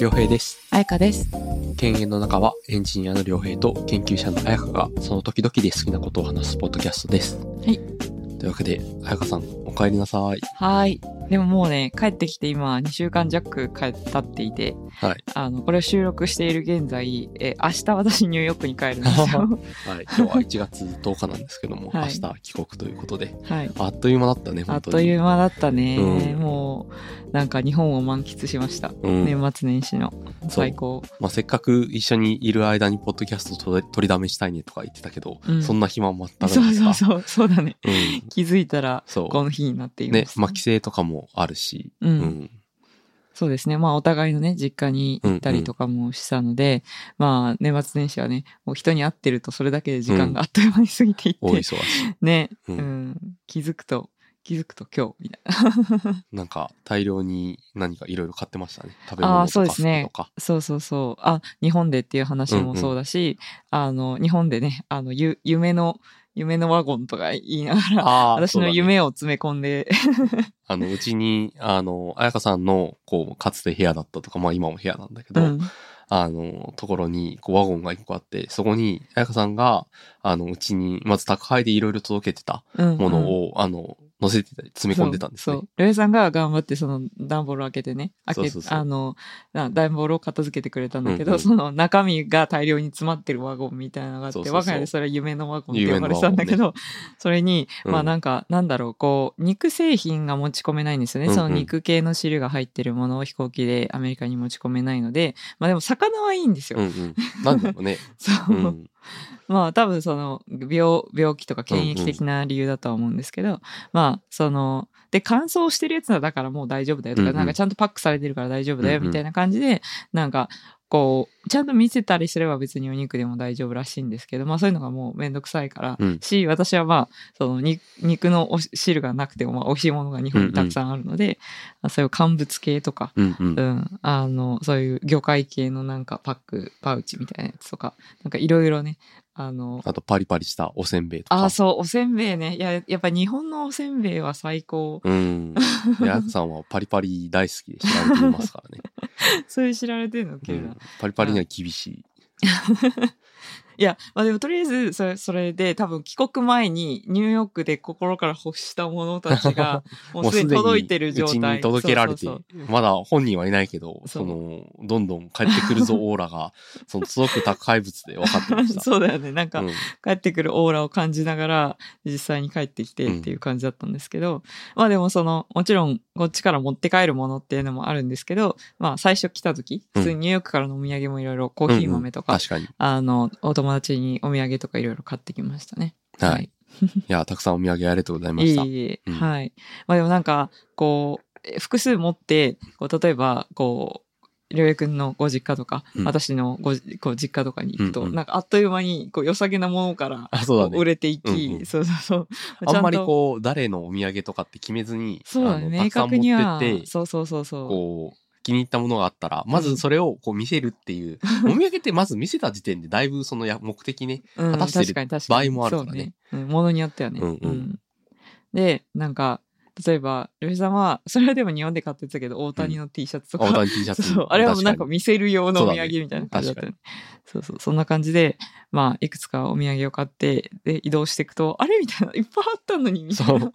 良平です。あやかです。犬猿の中はエンジニアの良平と研究者の彩香がその時々で好きなことを話すポッドキャストです。いというわけで、彩香さん、お帰りなさい。はーい。でももうね、帰ってきて今、2週間弱帰ったっていて、はい。あの、これを収録している現在、え、明日私ニューヨークに帰るんですよ。はい。今日は1月10日なんですけども、はい明日帰国ということで、はい。あっという間だったね、あっ本当に。という間だったね。うんもう、なんか日本を満喫しました。うん年末年始の最高。まあ、せっかく一緒にいる間にポッドキャスト取りだめしたいねとか言ってたけど、うんそんな暇も全くそうないですか？そうそう、そうだね。うん。気づいたら、そうこの日になっていまねし、た。まあ、帰省とかもあるし、う。うんん。そうですね。まあ、お互いのね、実家に行ったりとかもしたので、まあ、年末年始はね、もう人に会ってるとそれだけで時間があっという間に過ぎていって、大忙しい。ね、ううんん、気づくと、気づくと今日、みたいな。なんか大量に何かいろいろ買ってましたね。食べ物とかそうですね服とか。。そうそうそう。あ、日本でっていう話もそうだし、あの、日本でね、あの、ゆ、夢の、夢のワゴンとか言いながら、私の夢を詰め込んで、あの、うちに、あの、彩香さんの、こう、かつて部屋だったとか、まあ今も部屋なんだけど、うん、あの、ところに、こう、ワゴンが一個あって、そこに、彩香さんが、あの、うちに、まず宅配でいろいろ届けてたうん、ものうんを、あの、載せてたり、詰め込んでたんですね。そう。ルエさんが頑張ってその段ボールを開けてね、開けそうそうそうあの、あ段ボールを片付けてくれたんだけど、うんうんその中身が大量に詰まってるワゴンみたいなのがあって、我が家でそれは夢のワゴンって呼ばれてたんだけど、それに、うんまあなんか、なんだろう、こう、肉製品が持ち込めないんですよね。うんうんその肉系の汁が入ってるものを飛行機でアメリカに持ち込めないので、まあでも魚はいいんですよ。うんうん。なんだろうね。そうう。ん。まあ多分その病病気とか検疫的な理由だとは思うんですけど、まあそので乾燥してるやつだからもう大丈夫だよとか、うんうん。なんかちゃんとパックされてるから大丈夫だようんうん。みたいな感じで、なんかこうちゃんと見せたりすれば別にお肉でも大丈夫らしいんですけどまあそういうのがもうめんどくさいから、うん。し私はまあそのに肉のお汁がなくてもまあ美味しいものが日本にたくさんあるので、まあそういう乾物系とかうんうん。う。ん、あの、そういう魚介系のなんかパック、パウチみたいなやつとか、なんかいろいろね、あの、あと、パリパリしたおせんべいとか。あ、そう、おせんべいね。いや、やっぱ日本のおせんべいは最高。うん。で彩香さんはパリパリ大好きで知られていますからね。そういう知られてるの？けど、うん、パリパリには厳しい。いや、まあでもとりあえず、それ、それで多分帰国前にニューヨークで心から欲したものたちが、もうすでに届いてる状うち態。に届けられてまだ本人はいないけど、その、どんどん帰ってくるぞ オーラが、その届く宅配物で分かってましそうた。そうだよね。なんか、うん帰ってくるオーラを感じながら実際に帰ってきてっていう感じだったんですけど、まあでもそのもちろんこっちから持って帰るものっていうのもあるんですけどまあ最初来た時うん普通にニューヨークからのお土産もいろいろコーヒー豆とか、うんうん確かに。あのお友達にお土産とかいろいろ買ってきましたね。はい。いや、たくさんお土産ありがとうございました。いえいえ、うんはい。まあでもなんかこうえ複数持ってこう例えばこうりょうやくんのご実家とか、うん。私のごこう実家とかに行くと、うんうん。なんかあっという間にこう良さげなものからあ、そうだね。売。れていき、うんうん。そうそうそう。あんまりこう、誰のお土産とかって決めずに、そうだね、あの明確にはたくさん持ってって、そうそうそうそう。こう、気に入ったものがあったら、まずそれをこう見せるっていう、お土産ってまず見せた時点でだいぶそのや目的ね、うん、果たしてる確かに確かに。場合もあるからね。そううん、ものによってはね。うん。うん。で、なんか、例えば、ルフさんは、それはでも日本で買ってたけど、大谷の T シャツとか、大谷 T シャツ。そう、あれはもうなんか確見せる用のお土産みたいな感じだったよね。そうそう、そんな感じで、まあ、いくつかお土産を買って、で、移動していくと、あれみたいな、いっぱいあったのに、みたいな。そう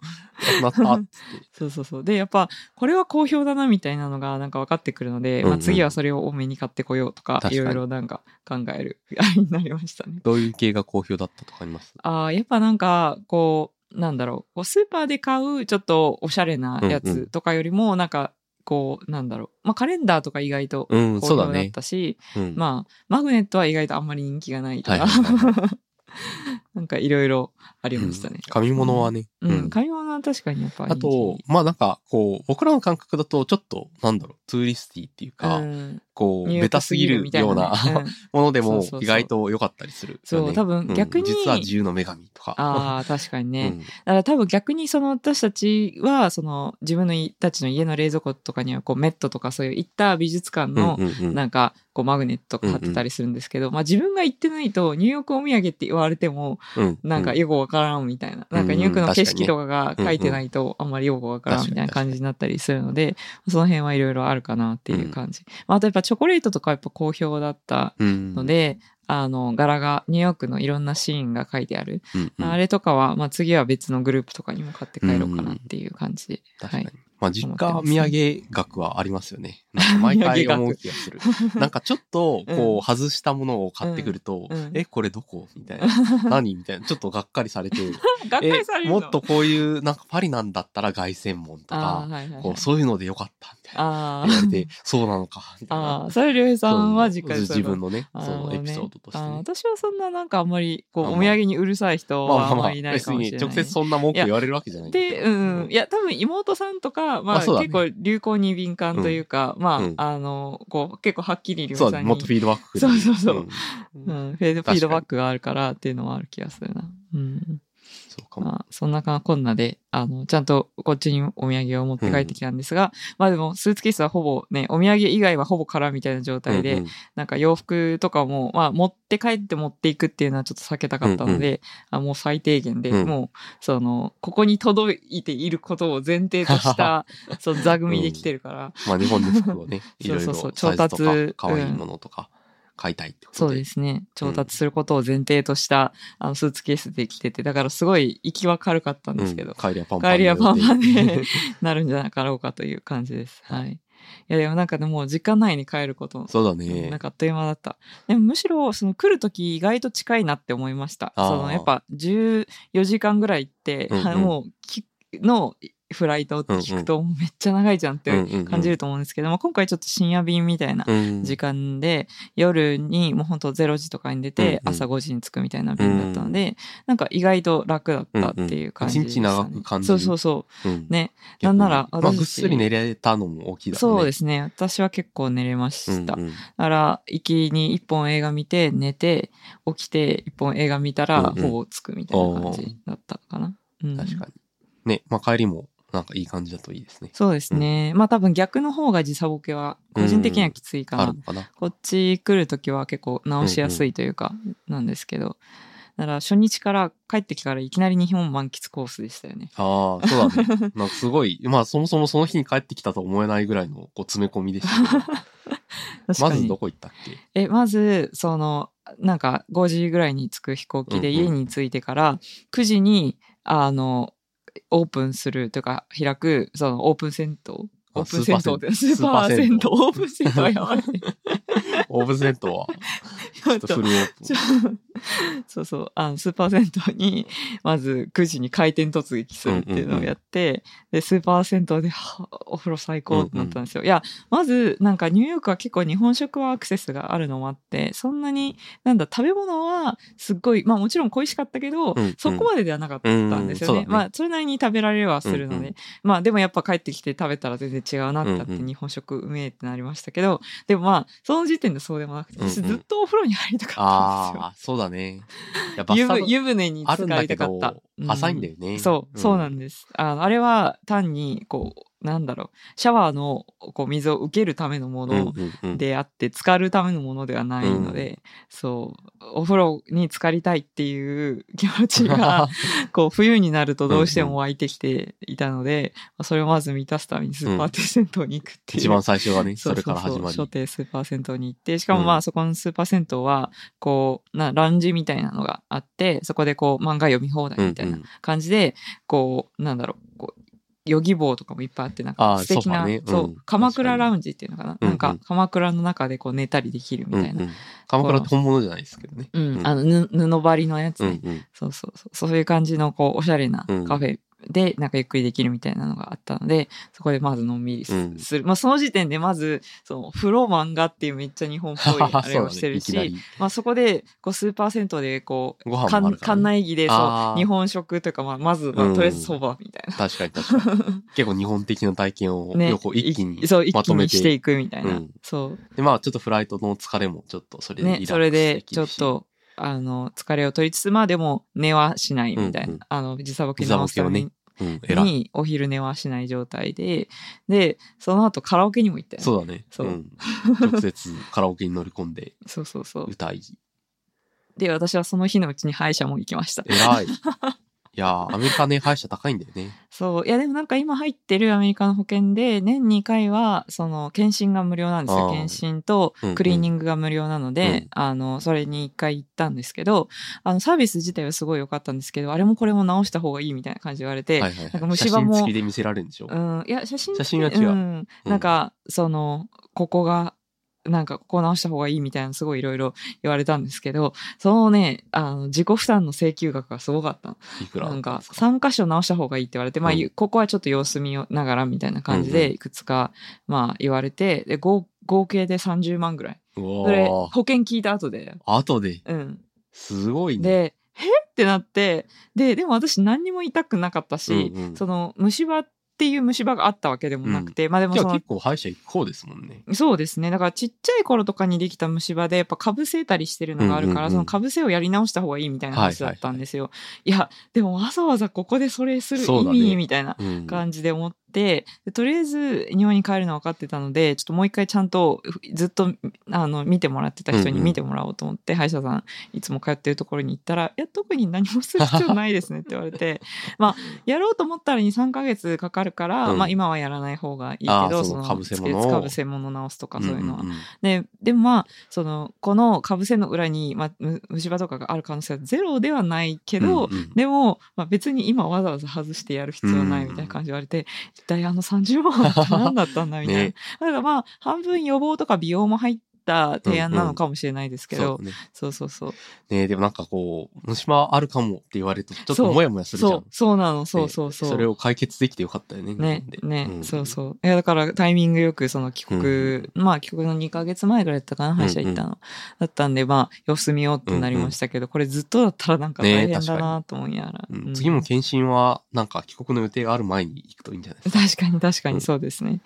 た。そうそうそう。で、やっぱ、これは好評だなみたいなのがなんか分かってくるので、うんうんまあ次はそれを多めに買ってこようとか、いろいろなんか考えるあれになりましたね。どういう系が好評だったとかあります？ああ、やっぱなんか、こう、なんだろう、こうスーパーで買うちょっとおしゃれなやつとかよりも、なんか、こう、なんだろう。まあカレンダーとか意外とうん、好評だっそうだね。たし、うん。まあ、マグネットは意外とあんまり人気がないとか、はいはいは なんかいろいろありましたね。うん。紙物はね。うん、買い物は確かにやっぱあと、まあなんか、こう、僕らの感覚だと、ちょっと、なんだろう、ツーリスティっていうか、うん。こう、ベタすぎるようなものでも意外と良かったりする。そう多分ん。逆に実は自由の女神とか。ああ、確かにね。うん。だから多分逆にその私たちは、その自分のいたちの家の冷蔵庫とかにはこうメットとかそういう行った美術館のなんかこうマグネット買ってたりするんですけど、まあ自分が行ってないとニューヨークお土産って言われてもうんなんかうよくわからんみたいな。なんかうんニューヨークの景色とかが書いてないとあんまりよくわからんみたいな感じになったりするので、その辺はいろいろあるかなっていう感じ。まあ、あとやっぱチョコレートとかやっぱ好評だったうん。ので、あの、柄がニューヨークのいろんなシーンが書いてある。うんうん、あれとかは、まあ次は別のグループとかにも買って帰ろうかなっていう感じで。はい確かに。。まあ、実家土産額はありますよね。なんか毎回思う気がする。なんかちょっと、こう、外したものを買ってくると、うん。うん。え、これどこ？みたいな。何？みたいな。ちょっとがっかりされて、がっかえりされるの？もっとこういう、なんかパリなんだったら凱旋門とか、はいはいはい。こうそういうのでよかった、みたいな。言われて、そうなのか、みたいな。あー、それりょうへいさんは実家で自分のね、そのエピソードとして私はそんななんかあんまり、こう、お土産にうるさい人はあんまりいない別かもしれない。に直接そんな文句言われるわけじゃない。で、うん。いや、多分妹さんとか、まあ、結構流行に敏感というか、まあ、うんあの、こう、結構はっきりりょうそうだね、さんに。もっとフィードバックそうそうそううんうん、フィードバックがあるからっていうのはある気がするな。うん。そうかも。まあ、そんなこんなで、あの、ちゃんとこっちにお土産を持って帰ってきたんですが、まあでも、スーツケースはほぼね、お土産以外はほぼ空みたいな状態で、うんうん。なんか洋服とかも、まあ持って帰って持っていくっていうのはちょっと避けたかったので、あもう最低限で、うん。もう、その、ここに届いていることを前提とした、その座組で来てるから、まあ日本の服をね、いろいろそうそうそうサイズとかいものとか買いたいってことで。そうですね。調達することを前提とした、あの、スーツケースで来てて、だからすごい行きは軽かったんですけど、うん帰りはパンパン帰りはパンパンでで なるんじゃなかろうかという感じです。はい。いやでもなんかでも時間内に帰ること、そうだね。なんかあっという間だった。でもむしろその来るとき意外と近いなって思いました。そのやっぱ14時間ぐらい行って、うんうんあもうきのフライトって聞くとめっちゃ長いじゃんって感じると思うんですけど、まあ、今回ちょっと深夜便みたいなうん時間で、夜にもうほんと0時とかに出て、朝5時に着くみたいな便だったので、なんか意外と楽だったっていう感じでした、ね長く感じるそうそうそう。うんね。なんならまあ、私ぐっすり寝れたのも大きいだろそうね。ですすね。私は結構寝れました。だから、行きに一本映画見て、寝て、起きて、一本映画見たら、ほぼ着くみたいな感じだったかな。うん確かに。ね、まあ帰りもなんかいい感じだといいですね。そうですね。まあ多分逆の方が時差ボケは、個人的にはきついかな。あるのかな。こっち来るときは結構直しやすいというか、なんですけど。だから初日から帰ってきたらいきなり日本満喫コースでしたよね。ああ、そうだね。なんかすごい、まあそもそもその日に帰ってきたと思えないぐらいのこう詰め込みでした。まずどこ行ったっけ？え、まず、その、なんか5時ぐらいに着く飛行機でうんうん家に着いてから、9時に、あの、オープンするというか、開く、そのオープン銭湯オープン銭湯って、ススーパー銭湯オープン銭湯はやばい。オーブンセントは、ちょっとフルオープン。そうそう、あの、スーパー銭湯に、まず9時に開店突撃するっていうのをやって、で、スーパー銭湯で、はお風呂最高ってなったんですよ。いや、まず、なんかニューヨークは結構日本食はアクセスがあるのもあって、そんなに、なんだ、食べ物はすっごい、まあもちろん恋しかったけど、うんうん。そこまでではなかったんですよね。うんうんね。まあ、それなりに食べられはするので、うんうん。まあでもやっぱ帰ってきて食べたら全然違うなってなって、うんうん日本食うめえってなりましたけど、でもまあ、その時点でそうでもなくて、私うんうんずっとお風呂に入りたかったんですよ。ああ、そうだね。湯船に浸かりたかったど。、浅いんだよね。そう、そうなんです。あの、あれは単に、こう、なんだろう、シャワーのこう水を受けるためのもうんのうんうん。であって、浸かるためのものではないので、そう、お風呂に浸かりたいっていう気持ちが、こう、冬になるとどうしても湧いてきていたので、まあそれをまず満たすためにスーパーテ銭湯に行くっていう。一番最初はね、それから始まり。初手スーパー銭湯に行って、しかもうん。まあそこのスーパー銭湯は、こう、な、ラウンジみたいなのがあって、そこでこう漫画読み放題みたいなうんうん。感じで、こう、なんだろう、こう、ヨギ棒とかもいっぱいあって、なんか素敵な、ねうんそう、鎌倉ラウンジっていうのかな、うんうんなんか鎌倉の中でこう寝たりできるみたいな。うんうん鎌倉って本物じゃないですけどね。うん、うんあの、ぬ布張りのやつね。うんうん。そうそうそう。そういう感じの、こう、おしゃれなうんカフェで、なんかゆっくりできるみたいなのがあったので、そこでまずのんびりす,、うんる。まあ、その時点でまず、その、風呂漫画っていうめっちゃ日本っぽいあれを してるし、ねまあ、そこで、こう、スーパー銭湯で、こう、ご飯もあるからね館内着で、そう日本食というか、まあ、まず、まあうんとりあえずそばみたいな。確かに確かに。結構日本的な体験を ね一気にまとめ気にしてて。いくみたいな。うんそう。で、まあちょっとフライトの疲れもちょっとそれでリラッね、クスそれでできるしちょっと、あの、疲れを取りつつ、まあでも寝はしないみたいな。うんうんあの、時差ボケ直すために、うん。にお昼寝はしない状態で、で、その後カラオケにも行ったよね。そうだね。そうん直接 カラオケに乗り込んでそうそうそう。歌い。で、私はその日のうちに歯医者も行きました。偉い。いやー、アメリカね、歯医者高いんだよね。そう。いや、でもなんか今入ってるアメリカの保険で、年2回は、その、検診が無料なんですよ。検診とうんうんクリーニングが無料なので、うんあの、それに1回行ったんですけど、あの、サービス自体はすごい良かったんですけど、あれもこれも直した方がいいみたいな感じで言われて、はいはい、はい。なんか虫歯も写真付きで見せられるんでしょ？うん、いや、写真写真は違ううん。なんか、その、ここが、なんか、ここ直した方がいいみたいな、すごいいろいろ言われたんですけど、そのね、あの、自己負担の請求額がすごかったの。いくらなんか、ですか？3箇所直した方がいいって言われて、まあ、うんゆここはちょっと様子見ながらみたいな感じで、いくつか、まあ、言われて、で、合合計で30万ぐらい。うそれ、わ保険聞いた後で。ー後で、うん。すごいね。で、え？ってなって、で、でも私何にも痛くなかったし、うんうんその、虫歯っていう虫歯があったわけでもなくて、まあでもその結、構歯医者行く方ですもんね。そうですね。だからちっちゃい頃とかにできた虫歯で、やっぱかぶせたりしてるのがあるから、うんうんうんそのかぶせをやり直した方がいいみたいな話だったんですよ。いや、でもわざわざここでそれする意そうだね味みたいなうん。感じで思って、でとりあえず日本に帰るの分かってたので、ちょっともう一回ちゃんとずっとあの見てもらってた人に見てもらおうと思って、歯医者さんいつも通ってるところに行ったら、いや、特に何もする必要ないですねって言われて、まあ、やろうと思ったら2、3ヶ月かかるから、うん。まあ今はやらない方がいいけど、そのかぶせ物直すとかそういうのは。んんんで、でもまあ、その、このかぶせの裏に、まあ、む虫歯とかがある可能性はゼロではないけど、うんうん。でも、まあ、別に今わざわざ外してやる必要はないみたいな感じで言われて、一体あの30万は何だったんだみたいな。ね だからまあ、半分予防とか美容も入った提案なのかもしれないですけど、そうね。そうそうそう。ねでもなんかこう、虫歯あるかもって言われると、ちょっともやもやするじゃんそう。、そうなの、そうそうそう。それを解決できてよかったよね。ねね、んそうそう。いや、だからタイミングよくその帰国、まあ帰国の2ヶ月前ぐらいだったかな、歯医者行ったの。だったんで、まあ、様子見ようってなりましたけど、これずっとだったらなんか大変だなと思いながら。うんうん次も検診は、なんか帰国の予定がある前に行くといいんじゃないですか。確かに確かうんにそうですね。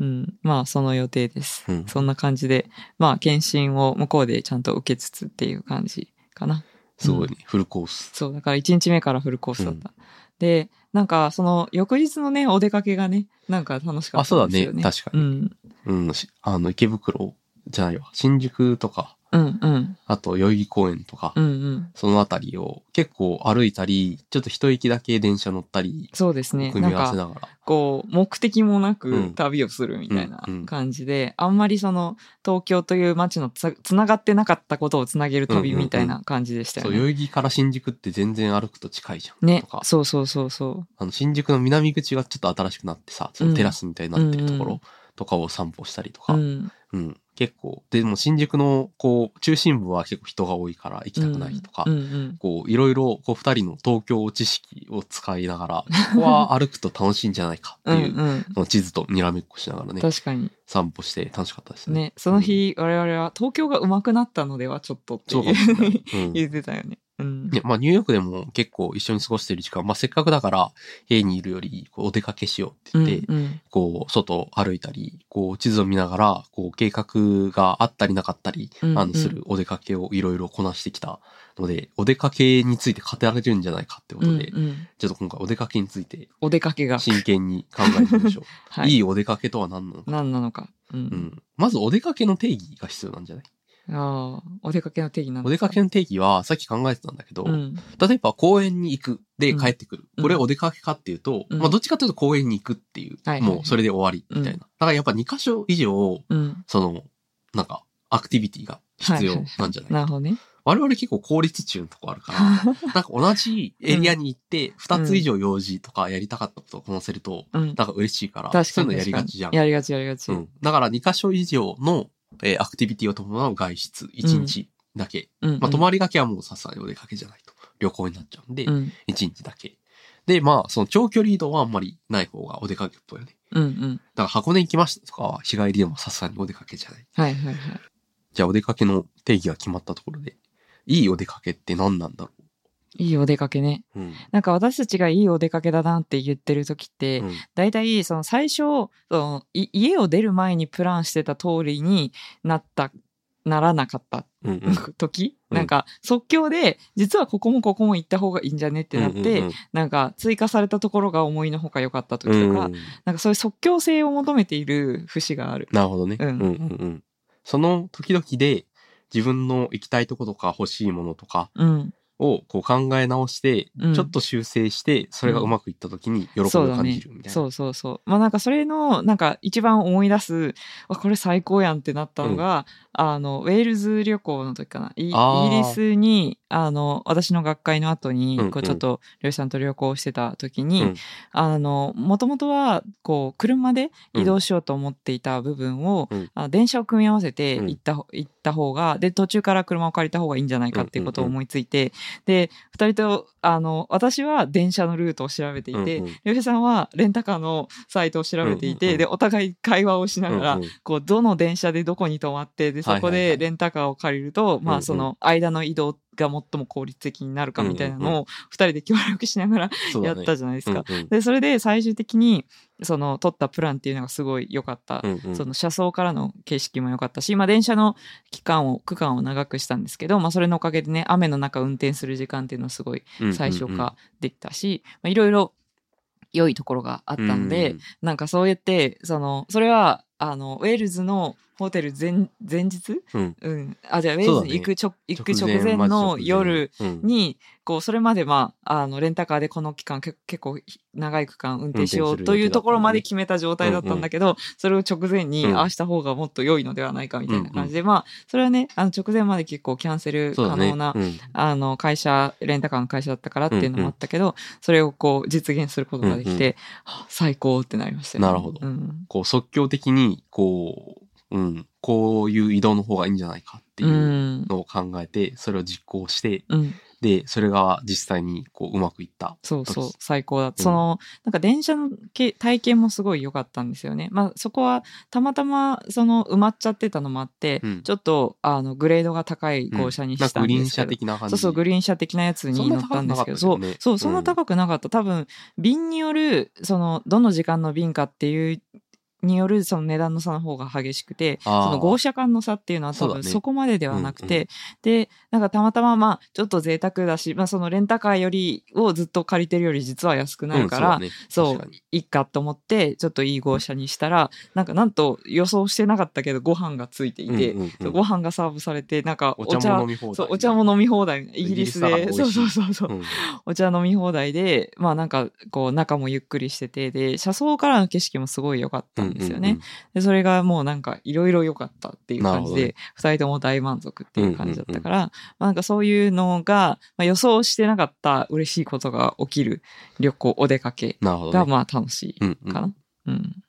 うん。まあ、その予定です。うんそんな感じで、まあ、検診を向こうでちゃんと受けつつっていう感じかな。すごいね、フルコース。そう、だから1日目からフルコースだった。で、なんか、その、翌日のね、お出かけがね、なんか楽しかあ、ったそうだんですよね。ね。確かに。うん。うん。しあの、池袋じゃないわ。新宿とか、うん、うん。あと、代々木公園とか、うん、うん。そのあたりを結構歩いたり、ちょっと一息だけ電車乗ったり、そうですね。組み合わせながら。こう、目的もなうくん旅をするみたいなうんうん感じで、あんまりその、東京という街のつつながってなかったことをつなげる旅みたいな感じでしたそう、よね。代々木から新宿って全然歩くと近いじゃん。ねとか、そうそうそうそあの、新宿の南口がちょっと新しくなってさ、そのテラスみたいになってるとこうんうんろとかを散歩したりとう。か、ううん、ん。結構、でも新宿の、こう、中心部は結構人が多いから行きたくないとか、うんうん。こう、いろいろ、こう、二人の東京知識を使いながら、ここは歩くと楽しいんじゃないかってうんいう、うん。その地図とにらめっこしながらね、確かに。散歩して楽しかったですね。ね、その日、我々は東京が上手くなったのではちょっとっていいう。うん 言ってたよね。うん。ね、まあニューヨークでも結構一緒に過ごしてる時間、まあせっかくだから家にいるよりこうお出かけしようってうん言って、うん。こう外歩いたり、こう地図を見ながら、こう計画があったりなかったり、うんあのするお出かけをいろいろこなしてきたので、お出かけについて語られるんじゃないかってこうんとで、うん。ちょっと今回お出かけについてお出かけが。真剣に考えてみましょう。はいい、いお出かけとは何なのか。何なのか。う。うんん。まずお出かけの定義が必要なんじゃない？ああ、お出かけの定義なんお出かけの定義はさっき考えてたんだけど、うん。例えば公園に行くで帰ってくる。うんこれお出かけかっていうと、うんまあどっちかというと公園に行くっていう、はいはいはいもうそれで終わりみたいな。だからやっぱ2箇所以上、うん。その、なんか、アクティビティが必要なんじゃない,、なるほどね。我々結構効率中のとこあるから、なんか同じエリアに行って、2つ以上用事とかやりたかったことをこなせると、うん。なんか嬉しいから。そういうのやりがちじゃん。やりがちやりがち。うん。だから2箇所以上の、えーアクティビティを伴う外出、1日だけ。うん。まあ泊まりがけはもうさすがにお出かけじゃないと。旅行になっちゃうんで、うん。1日だけ。で、まあ、その長距離移動はあんまりない方がお出かけっぽいよね。うんうん。だから箱根行きましたとかは日帰りでもさすがにお出かけじゃない。はいはいはい。じゃあお出かけの定義が決まったところで、いいお出かけって何なんだろいいお出かけね。う。うん。なんか私たちがいいお出かけだなって言ってる時って、うん大体その最初そのい家を出る前にプランしてた通りになったならなかったうんうん。時、うんなんか即興で実はここもここも行った方がいいんじゃねってなって、うんうんなんか追加されたところが思いのほか良かった時とか、うんうんなんかそういう即興性を求めている節がある。なるほどね。ううんんうんうん。その時々で自分の行きたいとことか欲しいものとかうんをこう考え直して、うんちょっと修正して、それがうまくいった時に喜びを感じるみたいな。そうそうそう。まあなんかそれの、なんか一番思い出す、あこれ最高やんってなったのが、あの、ウェールズ旅行の時かな。イギリスに、あの、私の学会の後にうんうん、こうちょっと、漁師さんと旅行してた時に、うん。あの、もともとは、こう、車で移動しようと思っていた部分を、うん。あ電車を組み合わせてうん。行った、行った方が、で、途中から車を借りた方がいいんじゃないかっていうことを思いついて、で、二人と、あの、私は電車のルートを調べていて、うんうん。漁師さんはレンタカーのサイトを調べていて、うんうんうん。で、お互い会話をしながら、うんうん。こう、どの電車でどこに泊まって、で、そこでレンタカーを借りると、まあ、その、間の移動が最も効率的になるかみたいなのを、二人で協力しながら やったじゃないですか。で、それで最終的に、その、取ったプランっていうのがすごい良かった。うんうん。その車窓からの景色も良かったし、まあ電車の期間を、区間を長くしたんですけど、まあそれのおかげでね、雨の中運転する時間っていうのはすごい最小化できたし、まあいろいろ良いところがあったので、なんかそうやって、その、それは、あの、ウェールズのホテル前、前日？うん。うん。あ、じゃあウェールズに行く直、行く直前の夜、うん。に、こう、それまでまあ、あの、レンタカーでこの期間、け結構長い区間運転しようというところまで決めた状態だったんだけど、それを直前に、うん。ああした方がもっと良いのではないかみたいな感じで、まあ、それはね、あの、直前まで結構キャンセル可能な、うん。あの、会社、レンタカーの会社だったからっていうのもあったけど、それをこう、実現することができて、はあ最高ってなりましたよね。なるほど。うん。こう即興的に、こう、うん、こういう移動の方がいいんじゃないかっていううんのを考えて、それを実行して、うん。で、それが実際にこううまくいった。そうそう時、最高だった。うんその、なんか電車のけ体験もすごい良かったんですよね。まあそこはたまたまその埋まっちゃってたのもあって、うんちょっとあのグレードが高い号車にしたかグリーン車んですけど。的な感じ。そうそう、グリーン車的なやつに乗ったんですけど、そねそう、そう、そんな高くなかった。多分、便による、その、どの時間の便かっていう、によるその値段の差の方が激しくて、その号車間の差っていうのは多分そこまでではなくて、うんうで、なんかたまたままあ、ちょっと贅沢だし、まあそのレンタカーよりをずっと借りてるより実は安くなるから、うんそう確かに。いいかと思って、ちょっといい号車にしたら、なんかなんと予想してなかったけどご飯がついていて、うんうんうん。ご飯がサーブされて、なんかお茶も飲み放題。そう、お茶も飲み放題。イギリスで、そうそうそうそう、うん。お茶飲み放題で、まあなんか、こう、中もゆっくりしてて、で、車窓からの景色もすごい良かったんですよね。うんうんで、それがもうなんか、いろいろ良かったっていう感じで、二、人とも大満足っていう感じだったから、まあなんかそういうのが、まあ、予想してなかった嬉しいことが起きる旅行、お出かけ。がまあ楽しうんうんいかな。うん。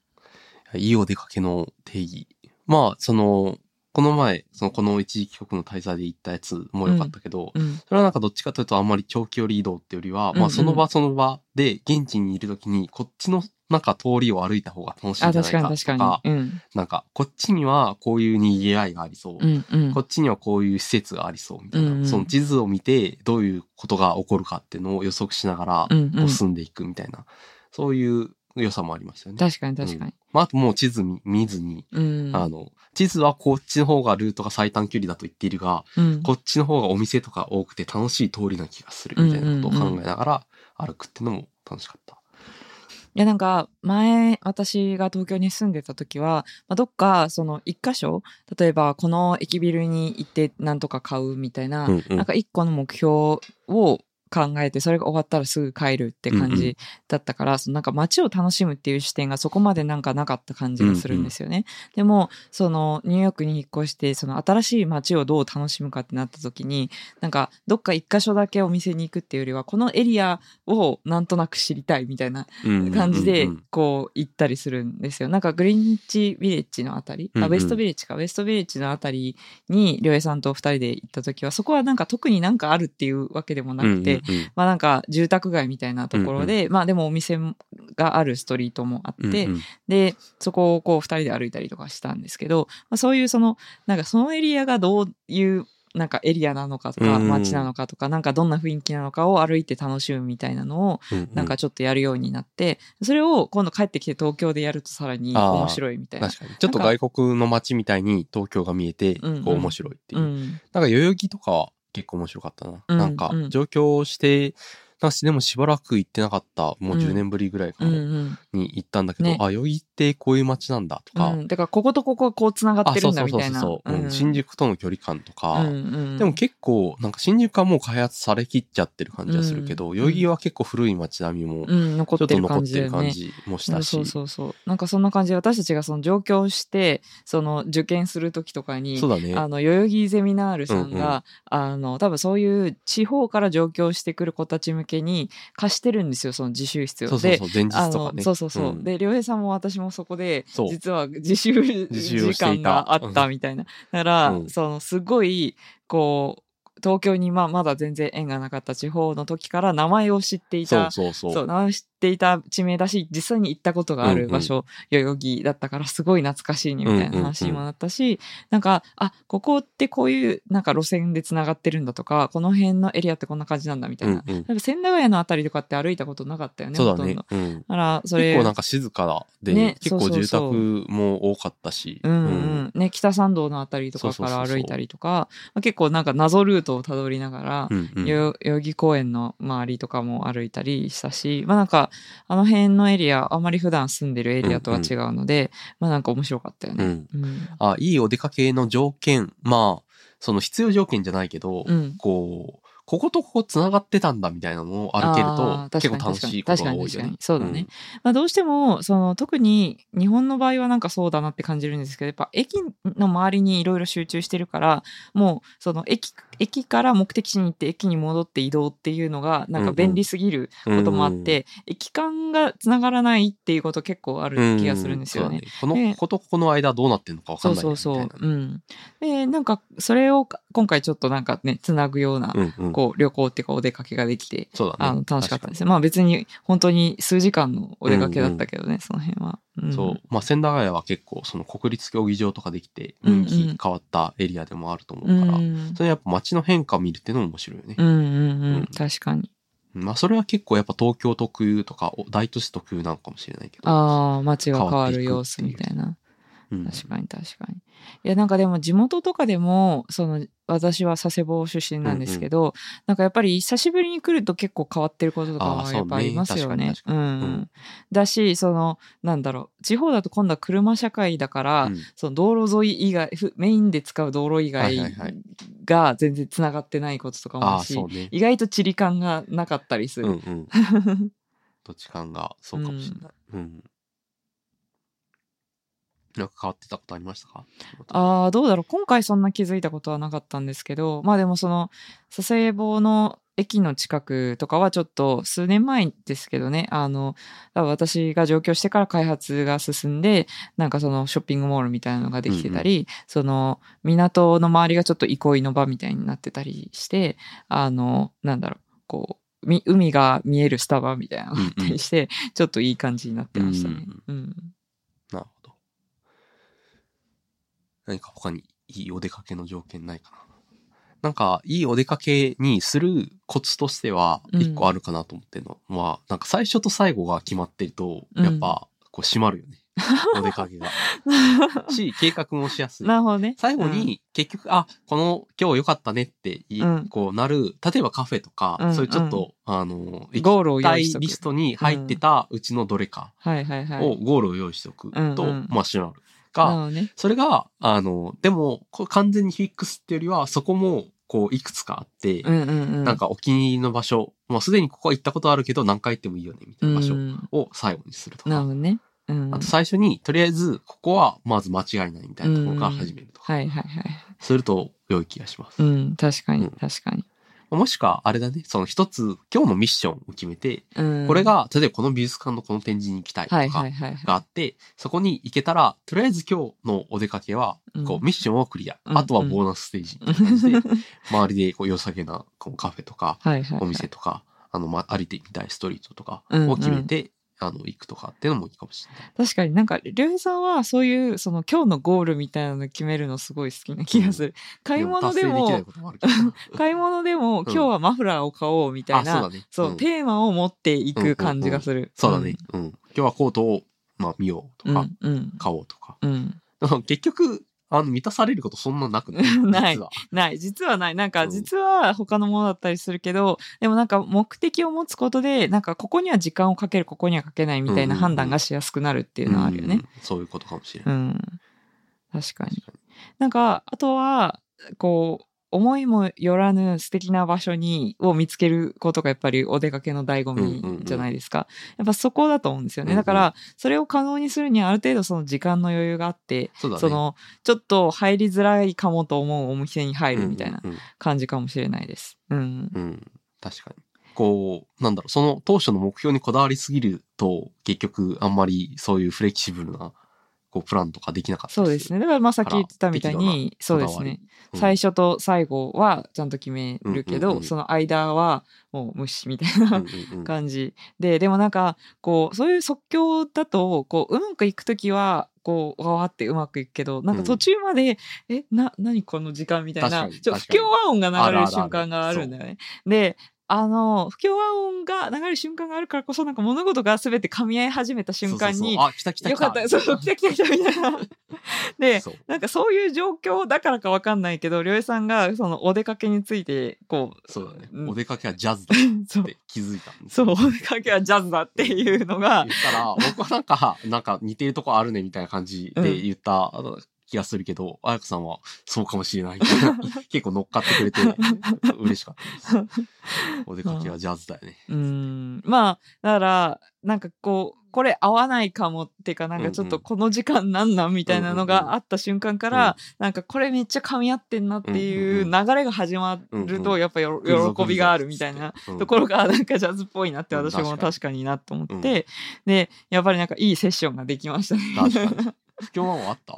いいお出かけの定義。まあ、その、この前、その、この一時帰国の滞在で行ったやつも良かったけど、うん。それはなんかどっちかというとあんまり長距離移動っていうよりは、うんうんまあその場その場で現地にいるときにこっちのなんか通りを歩いた方が楽しいんあ、じゃない確かとか、確かに。うん。なんかこっちにはこういう賑わいがありそう、うんうんこ。っちにはこういう施設がありそうみたいな、うんうんその地図を見てどういうことが起こるかっていうのを予測しながら進んでいくみたいな、そういう良さもありましたよね。確かに確かに。まあ、あともう地図見見ずに、うん。あの、地図はこっちの方がルートが最短距離だと言っているが、うんこっちの方がお店とか多くて楽しい通りな気がするみたいなことを考えながら歩くっていうのも楽しかった。いやなんか前私が東京に住んでた時は、まあ、どっかその一箇所例えばこの駅ビルに行ってなんとか買うみたいな、うんうん。なんか一個の目標を考えてそれが終わったらすぐ帰るって感うんうん。じだったから、そのなんか街を楽しむっていう視点がそこまでなんかなかった感じがするんですよね。でもそのニューヨークに引っ越してその新しい街をどう楽しむかってなった時になんかどっか一箇所だけお店に行くっていうよりはこのエリアをなんとなく知りたいみたいな感じでうんうんうん。こう行ったりするんですよ。なんかグリーンチビレッジのあたり、あ、うんうん。ウェストビレッジか、ウェストビレッジのあたりに、りょうえさんと二人で行った時は、そこはなんか特になんかあるっていうわけでもなくて、うんうんうんまあなんか住宅街みたいなところで、まあでもお店があるストリートもあって、うんうんで、そこをこう二人で歩いたりとかしたんですけど、まあ、そういうその、なんかそのエリアがどういう、なんかエリアなのかとか、うん街なのかとか、なんかどんな雰囲気なのかを歩いて楽しむみたいなのを、うんうんなんかちょっとやるようになって、それを今度帰ってきて東京でやるとさらに面白いみたいな。確かに。ちょっと外国の街みたいに東京が見えて、うんうんこう面白いっていう。うん。なんか代々木とかは結構面白かったな。うんなんかうん上京して、なんかでもしばらく行ってなかった、もう10年ぶりぐらいかうんな、うん。に行ったんだけど、ね。あ、代々木っってこういう街なんだとか、うん、だからこことここはこう繋がってるんだみたいな。そうそうそうそう、う。ん。ん新宿との距離感とか、うんうん。でも結構、なんか新宿はもう開発されきっちゃってる感じはするけど、うん代々木は結構古い街並みも、ちょってと残ってる感じもしたし。そうそうそう。なんかそんな感じで私たちがその上京して、その受験する時とかに、そうだね。あの、代々木ゼミナールさんが、あの、多分そういう地方から上京してくる子たち向けに貸してるんですよ、その自習室を。でそうそうそう、前日あのとかね。そうそうそう。んで、良平さんも私もそこで実は自習時間があったみたいな。だから、うんその、すごい、こう、東京にまあまだ全然縁がなかった地方の時から名前を知っていたそうそう。そう、名前を知っていた地名だし、実際に行ったことがある場所、代々木だったから、すごい懐かしいね、みたいな話にもなったし、なんか、あ、ここってこういう、なんか路線で繋がってるんだとか、この辺のエリアってこんな感じなんだ、みたいな。うんうんなんか千駄ヶ谷のあたりとかって歩いたことなかったよね、そうだねほとんど。。うん。だから、それ、結構なんか静かで、ね結構住そうそうそう宅も多かったし。うんうん。ね、北参道のあたりとかそうそうそうそうから歩いたりとか、まあ結構なんか謎ルートをたどりながら、うんうん代代々木公園の周りとかも歩いたりしたし、まあなんか、あの辺のエリア、あまり普段住んでるエリアとは違うので、まあなんか面白かったよね。うん。うん。あ、いいお出かけの条件、まあ、その必要条件じゃないけど、うんこう、こことここ繋がってたんだみたいなのを歩けると、結構楽しいことが多いよね。そうだね。まあどうしても、その特に日本の場合はなんかそうだなって感じるんですけど、やっぱ駅の周りにいろいろ集中してるから、もうその駅、駅から目的地に行って駅に戻って移動っていうのがなんか便利すぎるうんこともあって、駅間が繋がらないっていうこと結構ある気がするんですよね。うそうだこの、ねこことここの間どうなってんのか分かんないそうそうそううん。で、なんか、それを今回ちょっとなんかね、つなぐような、うんうん。こう、旅行っていうかお出かけができて。あの、楽しかったですね。まあ別に、本当に数時間のお出かけだったけどね、その辺は。うんそう。まあ、千駄ヶ谷は結構、その国立競技場とかできて、うんうん雰囲気変わったエリアでもあると思ううから、ん。それやっぱ街の変化を見るっていうのも面白いよね。うんうんううんん。確かに。まあ、それは結構やっぱ東京特有とか、お大都市特有なのかもしれないけど。ああ、街が変わる様子みたいな。うん確かに確かに。いや、なんかでも地元とかでも、その、私は佐世保出身なんですけど、なんかやっぱり久しぶりに来ると結構変わってることとかもやっぱありますよね。うんうん。だし、その、なんだろう、地方だと今度は車社会だから、うんその道路沿い以外、ふメインで使う道路以外はいはいはいが全然つながってないこととかもあるし、そうね。意外と地理感がなかったりする。うんうん。土地感がそうかもしれない。うん。なんか変わってたことありましたか？ああ、どうだろう。今回そんな気づいたことはなかったんですけど、まあでもその、佐世保の駅の近くとかはちょっと数年前ですけどね、あの、私が上京してから開発が進んで、なんかそのショッピングモールみたいなのができてたり、その港の周りがちょっと憩いの場みたいになってたりして、あの、なんだろう、こう、み海が見えるスタバみたいなのがあったりして、ちょっといい感じになってましたね。うん。なるほど。何か他にいいお出かけの条件ないかな。なんか、いいお出かけにするコツとしては、うん一個あるかなと思ってるのは、なんか最初と最後が決まってると、うんやっぱ、こう閉まるよね。お出かけが。し、計画もしやすい。なるほどね。最後に、結局、あ、この、今日良かったねってい、うんこうなる、例えばカフェとか、うんそういうちょっと、あの、行ゴールをリストに入ってたうちのどれか。を、ゴールを用意しておくと、うんうんまあ、閉まる。が、ね。それが、あの、でも、完全にフィックスっていうよりは、そこも、こう、いくつかあって、うんうんうん。なんかお気に入りの場所、もうすでにここは行ったことあるけど、何回行ってもいいよね、みたいな場所うんを最後にするとか。なるほどね。うん。あと最初に、とりあえず、ここはまず間違いないみたいなところから始めるとか。はいはいはい。すると良い気がします。うん、確かにうん確かに。もしくは、あれだね、その一つ、今日のミッションを決めて、うん。これ、が、例えばこの美術館のこの展示に行きたいとはいか。があって、そこに行けたら、とりあえず今日のお出かけは、こうう、ミッションをクリア。うんあとはボーナスステージみたいな感じで、周りでこう良さげなこうカフェとか。お店とか、あの、ま、歩いてみたいストリートとかを決めて、あの、行くとかっていうのもいいかもしれない。確かになんか、りょうへいさんはそういう、その今日のゴールみたいなの決めるのすごい好きな気がする。買い物でも。買い物でも、ん 今日はマフラーを買おうみたいあ、そうな、だね。そう、んテーマを持っていく感じがする。そうだね。うん。今日はコートを、まあ、見ようとか、うん。うん。買おうとか。うん。結局、あの、満たされることそんななくない？ない実は。ない。実はない。なんか、うん実は他のものだったりするけど、でもなんか目的を持つことで、なんかここには時間をかける、ここにはかけないみたいな判断がしやすくなるっていうのはあるよね。うんそういうことかもしれない。うん。確かに。確かになんか、あとは、こう、思いもよらぬ素敵な場所に、を見つけることがやっぱりお出かけの醍醐味じゃないですか。やっぱそこだと思うんですよね。だから、それを可能にするにはある程度その時間の余裕があって、ね。その、ちょっと入りづらいかもと思うお店に入るみたいな感じかもしれないです。うん。うん。うん確かに。こう、なんだろう、その当初の目標にこだわりすぎると、結局あんまりそういうフレキシブルな、こう、プランとかできなかったりそうですね。だからまあさっき言ってたみたいに、そうですね。。適度なこだわり最初と最後はちゃんと決めるけど、うんうんうんその間はもう無視みたいなうんうんうん 感じで、でもなんか、こう、そういう即興だと、こう、うまくいくときは、こう、わわってうまくいくけど、なんか途中まで、え、な、何この時間みたいな、ちょ不協和音が流れる瞬間があるんだよね。で、あの、不協和音が流れる瞬間があるからこそ、なんか物事が全て噛み合い始めた瞬間に、そうあ、来た来た来た。よかった、そう来た来た来たみたいな。で、なんかそういう状況だからかわかんないけど、りょうえさんがそのお出かけについて、こう、そうだね。うん。お出かけはジャズだって 気づいたそう、よお出かけはジャズだっていうのが言、ったら、僕はなんか、なんか似てるとこあるねみたいな感じで言った気がするけど、あやかさんはそうかもしれないみたいな。結構乗っかってくれて嬉しかったです。お出かけはジャズだよね。うーん、まあ、だから、なんかこう、これ合わないかもっていうか、なんかちょっとこの時間なんなんみたいなのがあった瞬間から、なんかこれめっちゃ噛み合ってんなっていううん流れが始まると、やっぱよ喜びがあるみたいな。うんところがなんかジャズっぽいなってうん私も確かになと思って、うんでやっぱりなんかいいセッションができましたね。不協和音あった？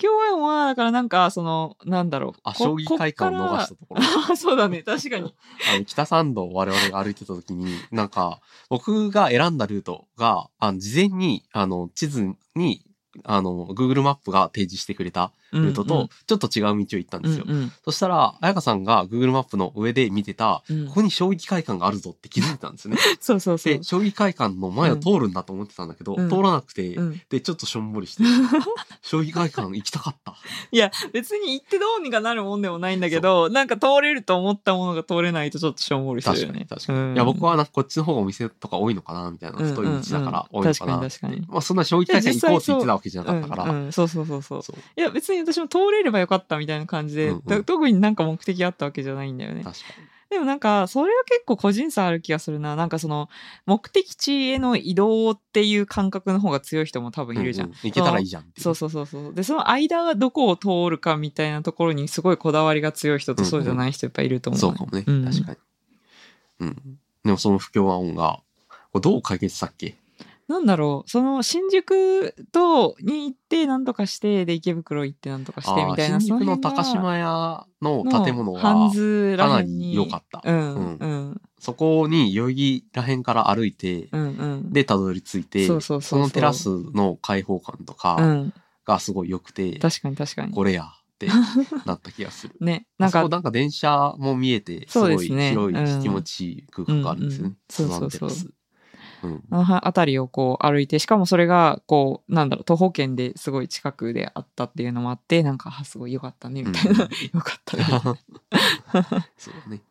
共演はだからなんかそのなんだろう。あ、こ将棋会館を逃したところ？あ そうだね確かに。あの北参道を我々が歩いてた時に、なんか、僕が選んだルートが、あの事前に、あの、地図に、あの、Google マップが提示してくれたルートと、ちょっと違う道を行ったんですよ。うんうん。そしたら、彩香さんが Google マップの上で見てた、うん。ここに将棋会館があるぞって気づいたんですよね。そうそうそう。で、将棋会館の前を通るんだと思ってたんだけど、うん。通らなくて、うん。で、ちょっとしょんぼりして、将棋会館行きたかった。いや別に行ってどうにかなるもんでもないんだけどなんか通れると思ったものが通れないとちょっとしょんぼりする確かに、よね確かに。うん。いや、僕はなこっちの方がお店とか多いのかな、みたいな、うん。太い道だから多いのかな確かに確かに。まあ、そんな将棋会館行こうって言ってたわけじゃなかったから。うんうんそうそうそうそう。そう。いや別に私も通れればよかったみたいな感じで、うんうんと特になんか目的あったわけじゃないんだよねでもなんか、それは結構個人差ある気がするな。なんかその、目的地への移動っていう感覚の方が強い人も多分に。いるじゃん。うう行けたらいいじゃんそうそうそうそう。で、その間はどこを通るかみたいなところにすごいこだわりが強い人とそうじゃない人いっぱいいると思う。そうかもね。うん確かに。うん。でもその不協和音が、どう解決したっけ？なんだろう、その新宿とに行ってなんとかして、で池袋行ってなんとかしてみたいな。新宿の高島屋の建物ハンがズからな。り良かった。うん、うんうん、そこに代々木ら辺から歩いて、うん、うん。で、たどり着いて、そうそうそうそうのテラスの開放感とうかん、がすごい良くて、確かに確かに。これやって なった気がする。ね、なんかなんか電車も見えて、すそうごい広いうん気持ちいい空間があるんですよね。うんうんそうそうそう。あの辺りをこう歩いて、しかもそれが、こう、なんだろう、徒歩圏ですごい近くであったっていうのもあって、なんか、あすごい良かったね、みたいな。うん 良かったね。そうだね。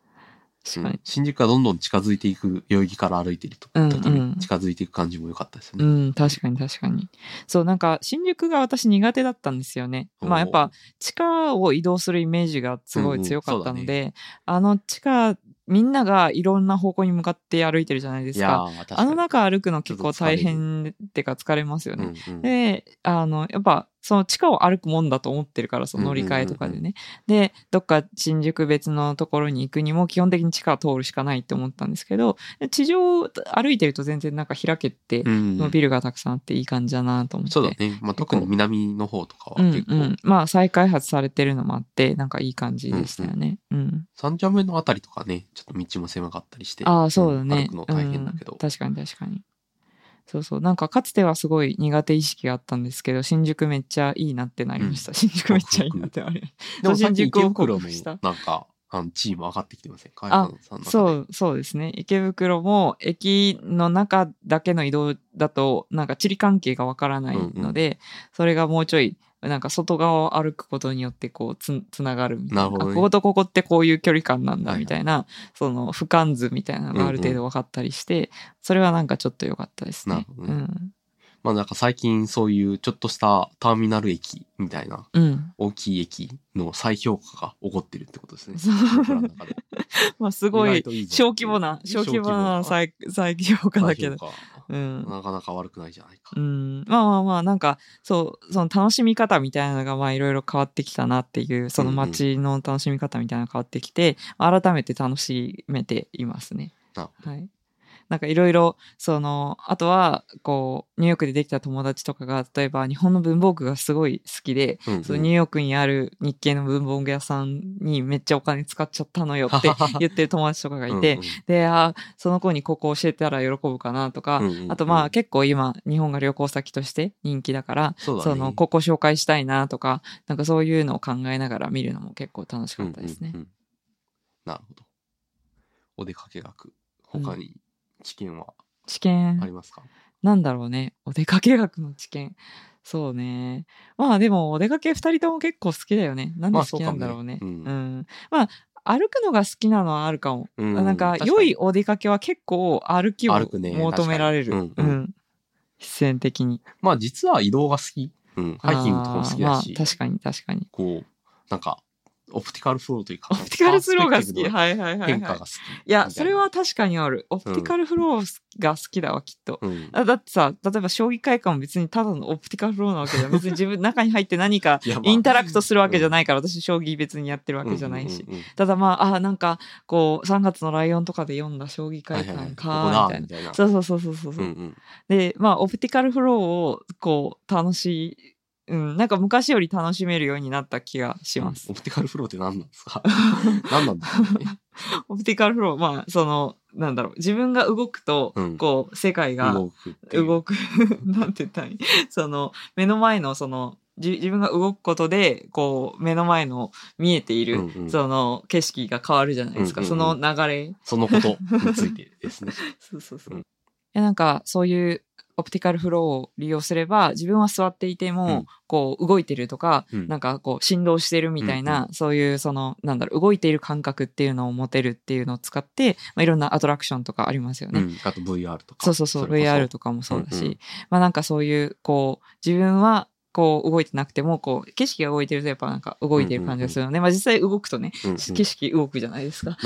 確かに。新宿がどんどん近づいていく、代々木から歩いてるとうんうん近づいていく感じも良かったですようね。ん、確かに確かに。そう、なんか、新宿が私苦手だったんですよね。まあやっぱ、地下を移動するイメージがすごい強かったので、うんうんあの地下、みんながいろんな方向に向かって歩いてるじゃないですか。かにあの中歩くの結構大変ってか疲れますよね。うんうんで、あの、やっぱ、その地下を歩くもんだと思ってるから、その乗り換えとかでね。で、どっか新宿別のところに行くにも基本的に地下を通るしかないって思ったんですけど、地上を歩いてると全然なんか開けて、うんそのビルがたくさんあっていい感じだなと思って。そうだね。まあ、特に南の方とかはうん結構、うん。まあ再開発されてるのもあって、なんかいい感じでしたよね。うん。三丁目のあたりとかね、ちょっと道も狭かったりして。ああ、そうだんね。歩くの大変だけどうん。確かに確かに。そうそう。なんかかつてはすごい苦手意識があったんですけど、新宿めっちゃいいなってなりました。新宿めっちゃいいなってなりましでも新宿を池袋の克服した。なんか、あの、チーム上がってきてません？かあそう、そうですね。池袋も駅の中だけの移動だと、なんか地理関係がわからないので、それがもうちょい、なんか外側を歩くことによってこうつつながるみたいな。なるほどね。あこことここってこういう距離感なんだはい。みたいな、その俯瞰図みたいなのがある程度分かったりして、それはなんかちょっと良かったですね。なるほどね。うんまあなんか最近そういうちょっとしたターミナル駅みたいなうん。大きい駅の再評価が起こってるってことですね。まあすごい小規模な、小規模な再再評価だけど。うん価。なかなか悪くないじゃないか。うん、まあまあまあなんかそうその楽しみ方みたいなのがまあいろいろ変わってきたなっていうその街の楽しみ方みたいなのが変わってきて、改めて楽しめていますね。はい。なんかいろいろそのあとはこうニューヨークでできた友達とかが例えば日本の文房具がすごい好きで、うんうん。そのニューヨークにある日系の文房具屋さんにめっちゃお金使っちゃったのよって言ってる友達とかがいて、であその子にここ教えたら喜ぶかなとか、うんうんうん。あとまあ結構今日本が旅行先として人気だからそね。そのここ紹介したいなとかなんかそういうのを考えながら見るのも結構楽しかったですね。うん。うんうん。なるほど。お出かけ学、他に知見は？知見ありますか、なんだろうね。お出かけ学の知見そうね。まあでもお出かけ2人とも結構好きだよね。なんで好きなんだろうね,、まあそうかもねうん。まあ歩くのが好きなのはあるかも、うん。なんか良いお出かけは結構歩きを求められる、確かに。うんうん。必然的に。まあ実は移動が好き。うん。ハイキングとかも好きだし。まあ確かに確かに。こう、なんか、 optical flow というか、 optical flow が好き。はいはいはい、はい。変化が好き。いや、それは確かにある。 optical flow が好きだわ、きっと。うん。あだってさ、例えば将棋会館も別にただの optical flow なわけじゃん。別に自分中に入って何か interact するわけじゃないから、私将棋別にやってるわけじゃないし。ただまあ、あなんか、こう、3月のライオンとかで読んだ将棋会館か、だみたいな。みたいな。そうそうそうそうそう。うんうんで、まあ、オプティカルフローを、こう、楽しい、うん、なんか昔より楽しめるようになった気がします。オプティカルフローって何なんですか？何なんだろうね？オプティカルフロー、まあ、その、なんだろう、自分が動くと、うんこう、世界が動く。動く、なんて言ったらいい？その、目の前の、その、じ自分が動くことで、こう、目の前の見えている、うんうんその、景色が変わるじゃないですか。うんうんうんその流れ。そのことについてですね。そうそうそう。うんいや、なんか、そういう、オプティカルフローを利用すれば、自分は座っていても、うんこう、動いてるとか、うんなんか、こう、振動してるみたいな、そういう、その、なんだろう、動いている感覚っていうのを持てるっていうのを使って、まあ、いろんなアトラクションとかありますよね。うん。あと VR とか。そうそうそう、VR とかもそうだし、うんうんまあなんかそういう、こう、自分は、こう動いてなくても、こう、景色が動いてるとやっぱなんか動いてる感じがするので、まあ実際動くとね、うんうん景色動くじゃないですか。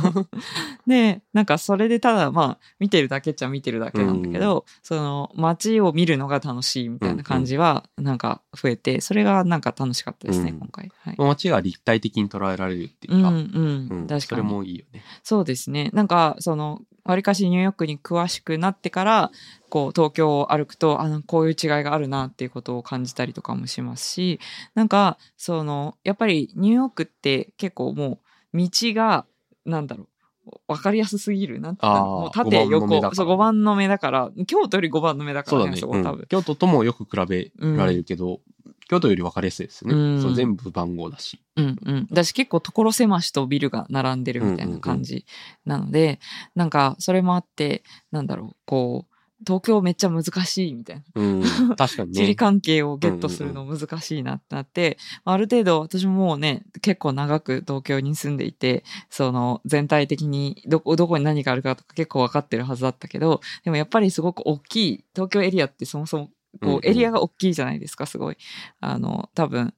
で、なんかそれでただまあ見てるだけっちゃ見てるだけなんだけど、その街を見るのが楽しいみたいな感じはなんか増えて、それがなんか楽しかったですね、うん今回。はい。街が立体的に捉えられるっていうか。うんうん、うん確かに。それもいいよね。そうですね。なんか、その、わりかしニューヨークに詳しくなってから、こう、東京を歩くと、あの、こういう違いがあるなっていうことを感じたりとかもしますし、なんか、その、やっぱりニューヨークって結構もう、道が、なんだろう、わかりやすすぎる。なもう縦横、そう、5番の目だから、京都より5番の目だからね、ね。うん。京都ともよく比べられるけど、京都より分かりやすいですようんね。そう全部番号だし。うんうん。だし結構所狭しとビルが並んでるみたいな感じなので、なんかそれもあって、なんだろう、こう、東京めっちゃ難しいみたいな。うん。確かにね。地理関係をゲットするの難しいなってなって、ある程度私ももうね、結構長く東京に住んでいて、その全体的にどこ、どこに何があるかとか結構分かってるはずだったけど、でもやっぱりすごく大きい、東京エリアってそもそもうんうんこうエリアが大きいじゃないですか、すごい。あの、多分、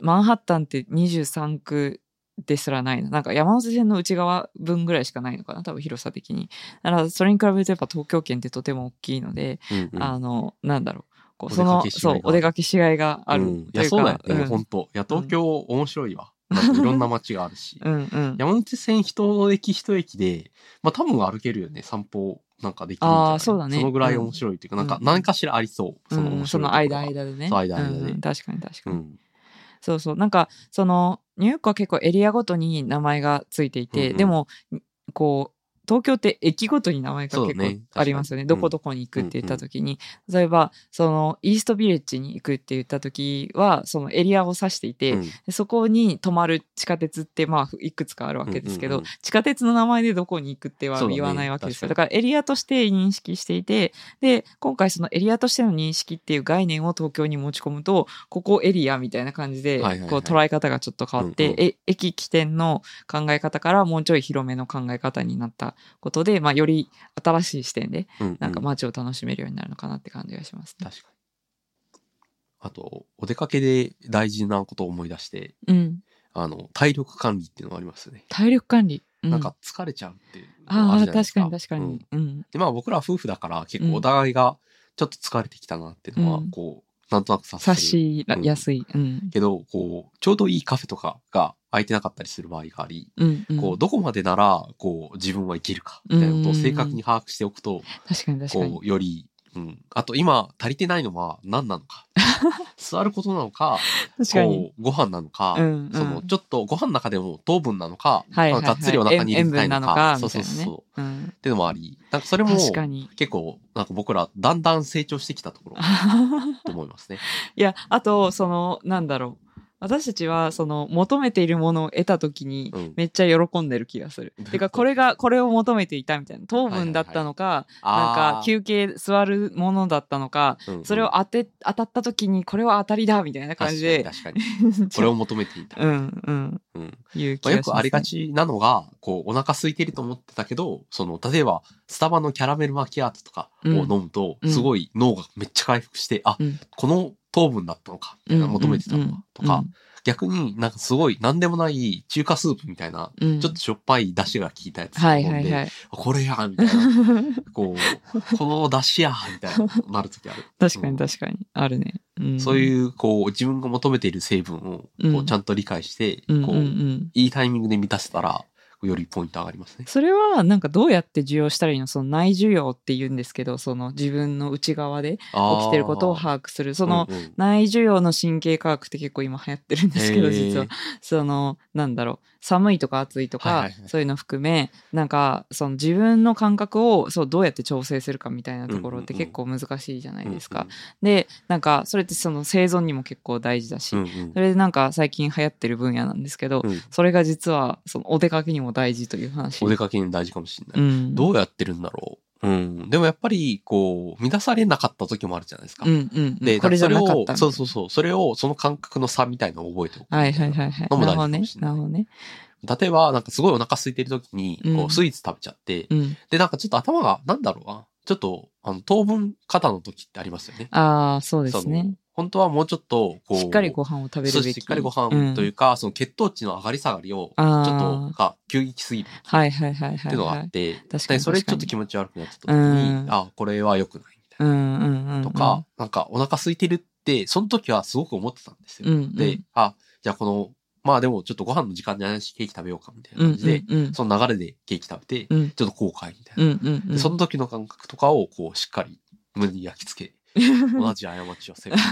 マンハッタンって23区ですらないの。なんか山手線の内側分ぐらいしかないのかな、多分広さ的に。だからそれに比べるとやっぱ東京圏ってとても大きいので、うんうんあの、なんだろう。こうおその、そう、お出かけしがいがあるうんいや、そうだか。よね。本当いや、東京面白いわ。なんかいろんな街があるし。うんうん。山手線一駅一駅で、まあ多分歩けるよね。散歩なんかできるんじゃないあーそうだねそのぐらい面白いっていうか、なんかうん何かしらありそう。そのうん面白いその間ところが間でね。そう間間でうんうん確かに確かに。うん。そうそう。なんか、その、ニューヨークは結構エリアごとに名前がついていて、うんうんでも、こう、東京って駅ごとに名前が結構ありますよね。確かに。どこどこに行くって言った時に、例えば、その、イーストビレッジに行くって言った時は、そのエリアを指していて、うん。でそこに止まる地下鉄って、まあ、いくつかあるわけですけど、うんうんうん。地下鉄の名前でどこに行くっては言わないわけですよ。だ確からエリアとして認識していて、で、今回そのエリアとしての認識っていう概念を東京に持ち込むと、ここエリアみたいな感じで、はいはいはい。こう捉え方がちょっと変わって、うんうん。え駅起点の考え方からもうちょい広めの考え方になったことで、まあ、より新しい視点で、うんうんなんか街を楽しめるようになるのかなって感じがしますね。確かに。あと、お出かけで大事なことを思い出して、うん。あの、体力管理っていうのがありますよね。体力管理。うなんか、疲れちゃうっていうああ、確かに確かうんに。うん。で、まあ僕ら夫婦だから結うん構お互いがちょっと疲れてきたなっていうのはうん、こう、なんとなく察。しやすい。うん。けど、こう、ちょうどいいカフェとかが空いてなかったりする場合があり、うん。うんこう、どこまでなら、こう、自分はいけるか、みたいなことを正確に把握しておくと、確かに確かにこ。う、より、うん。あと、今、足りてないのは何なのか。座ることなのか、確かに。こう、ご飯なのか、うんうんその、ちょっとご飯の中でも糖分なのか、はいはいはいがっつりお腹に入れ塩たいのか、そうみたいうそそう。。うん。っていうのもあり、なんかそれも。結構、なんか僕ら、だんだん成長してきたところ、と思いますね。いや、あと、その、なんだろう。私たちは、その、求めているものを得たときにうん、めっちゃ喜んでる気がする。どういうことてか、これが、これを求めていたみたいな。糖分だったのか、なんか、休憩座るものだったのか、うんうんそれを当て、当たったときに、これは当たりだみたいな感じで。確かに。これを求めていた。うん、うん。うんいう気がします、ね。くありがちなのが、こう、お腹空いてると思ってたけど、その、例えば、スタバのキャラメルマキアートとかを飲むと、うんすごい脳がめっちゃ回復して、あ、うんこの糖分だったのか、みたいな求めてたのか、とか、逆になんかすごい何でもない中華スープみたいな、ちょっとしょっぱい出汁が効いたやつはい飲んで、はいはい。あこれやみたいな、こう、この出汁やみたいな、なるときある。確かに確かに。あるね。うん、そういう、こう、自分が求めている成分を、こうちゃんと理解して、こう、うん。いいタイミングで満たせたら、よりポイント上がりますね。それはなんかどうやって需要したらいいの？その内需要って言うんですけどその自分の内側で起きてることを把握する。そその、内需要の神経科学って結構今流行ってるんですけど実は。そのなんだろう寒いとか暑いとか、そういうの含めなんかその自分の感覚をそうどうやって調整するかみたいなところって結構難しいじゃないですか。うんでなんかそれってその生存にも結構大事だし、うんうん。それでなんか最近流行ってる分野なんですけど、うん。それが実はそのお出かけにも大事という話。お出かけに大事かもしれない。うん、どうやってるんだろう。うん。でもやっぱり、こう、満たされなかった時もあるじゃないですか。うんうんうん、で、それをそうそうそう。それを、その感覚の差みたいなのを覚えておく。はいはいはいはい。のも大事かなるほどねもし。れないなるほどね。例えば、なんかすごいお腹空いてる時に、こうスイーツ食べちゃって、うん。で、なんかちょっと頭が、なんだろうな。ちょっと、あの、糖分過多の時ってありますよね。ああ、そうですね。本当はもうちょっと、こう、しっかりご飯を食べるべき。しっかりご飯といううんか、その血糖値の上がり下がりを、ちょっと、が、急激すぎるはいはいはいはい、っていうのがあはい。って、確かにでそれちょっと気持ち悪くなっちゃった時に、うんあ、これは良くないみたいな。うんうんうんうん。とか、なんかお腹空いてるって、その時はすごく思ってたんですよ。うんうんで、あ、じゃあこの、まあでもちょっとご飯の時間じゃないし、ケーキ食べようかみたいなうん感じで、うんうんその流れでケーキ食べて、うんちょっと後悔みたいな。うんうんうん。でその時の感覚とかを、こう、しっかり胸に焼き付け、同じ過ちをせる。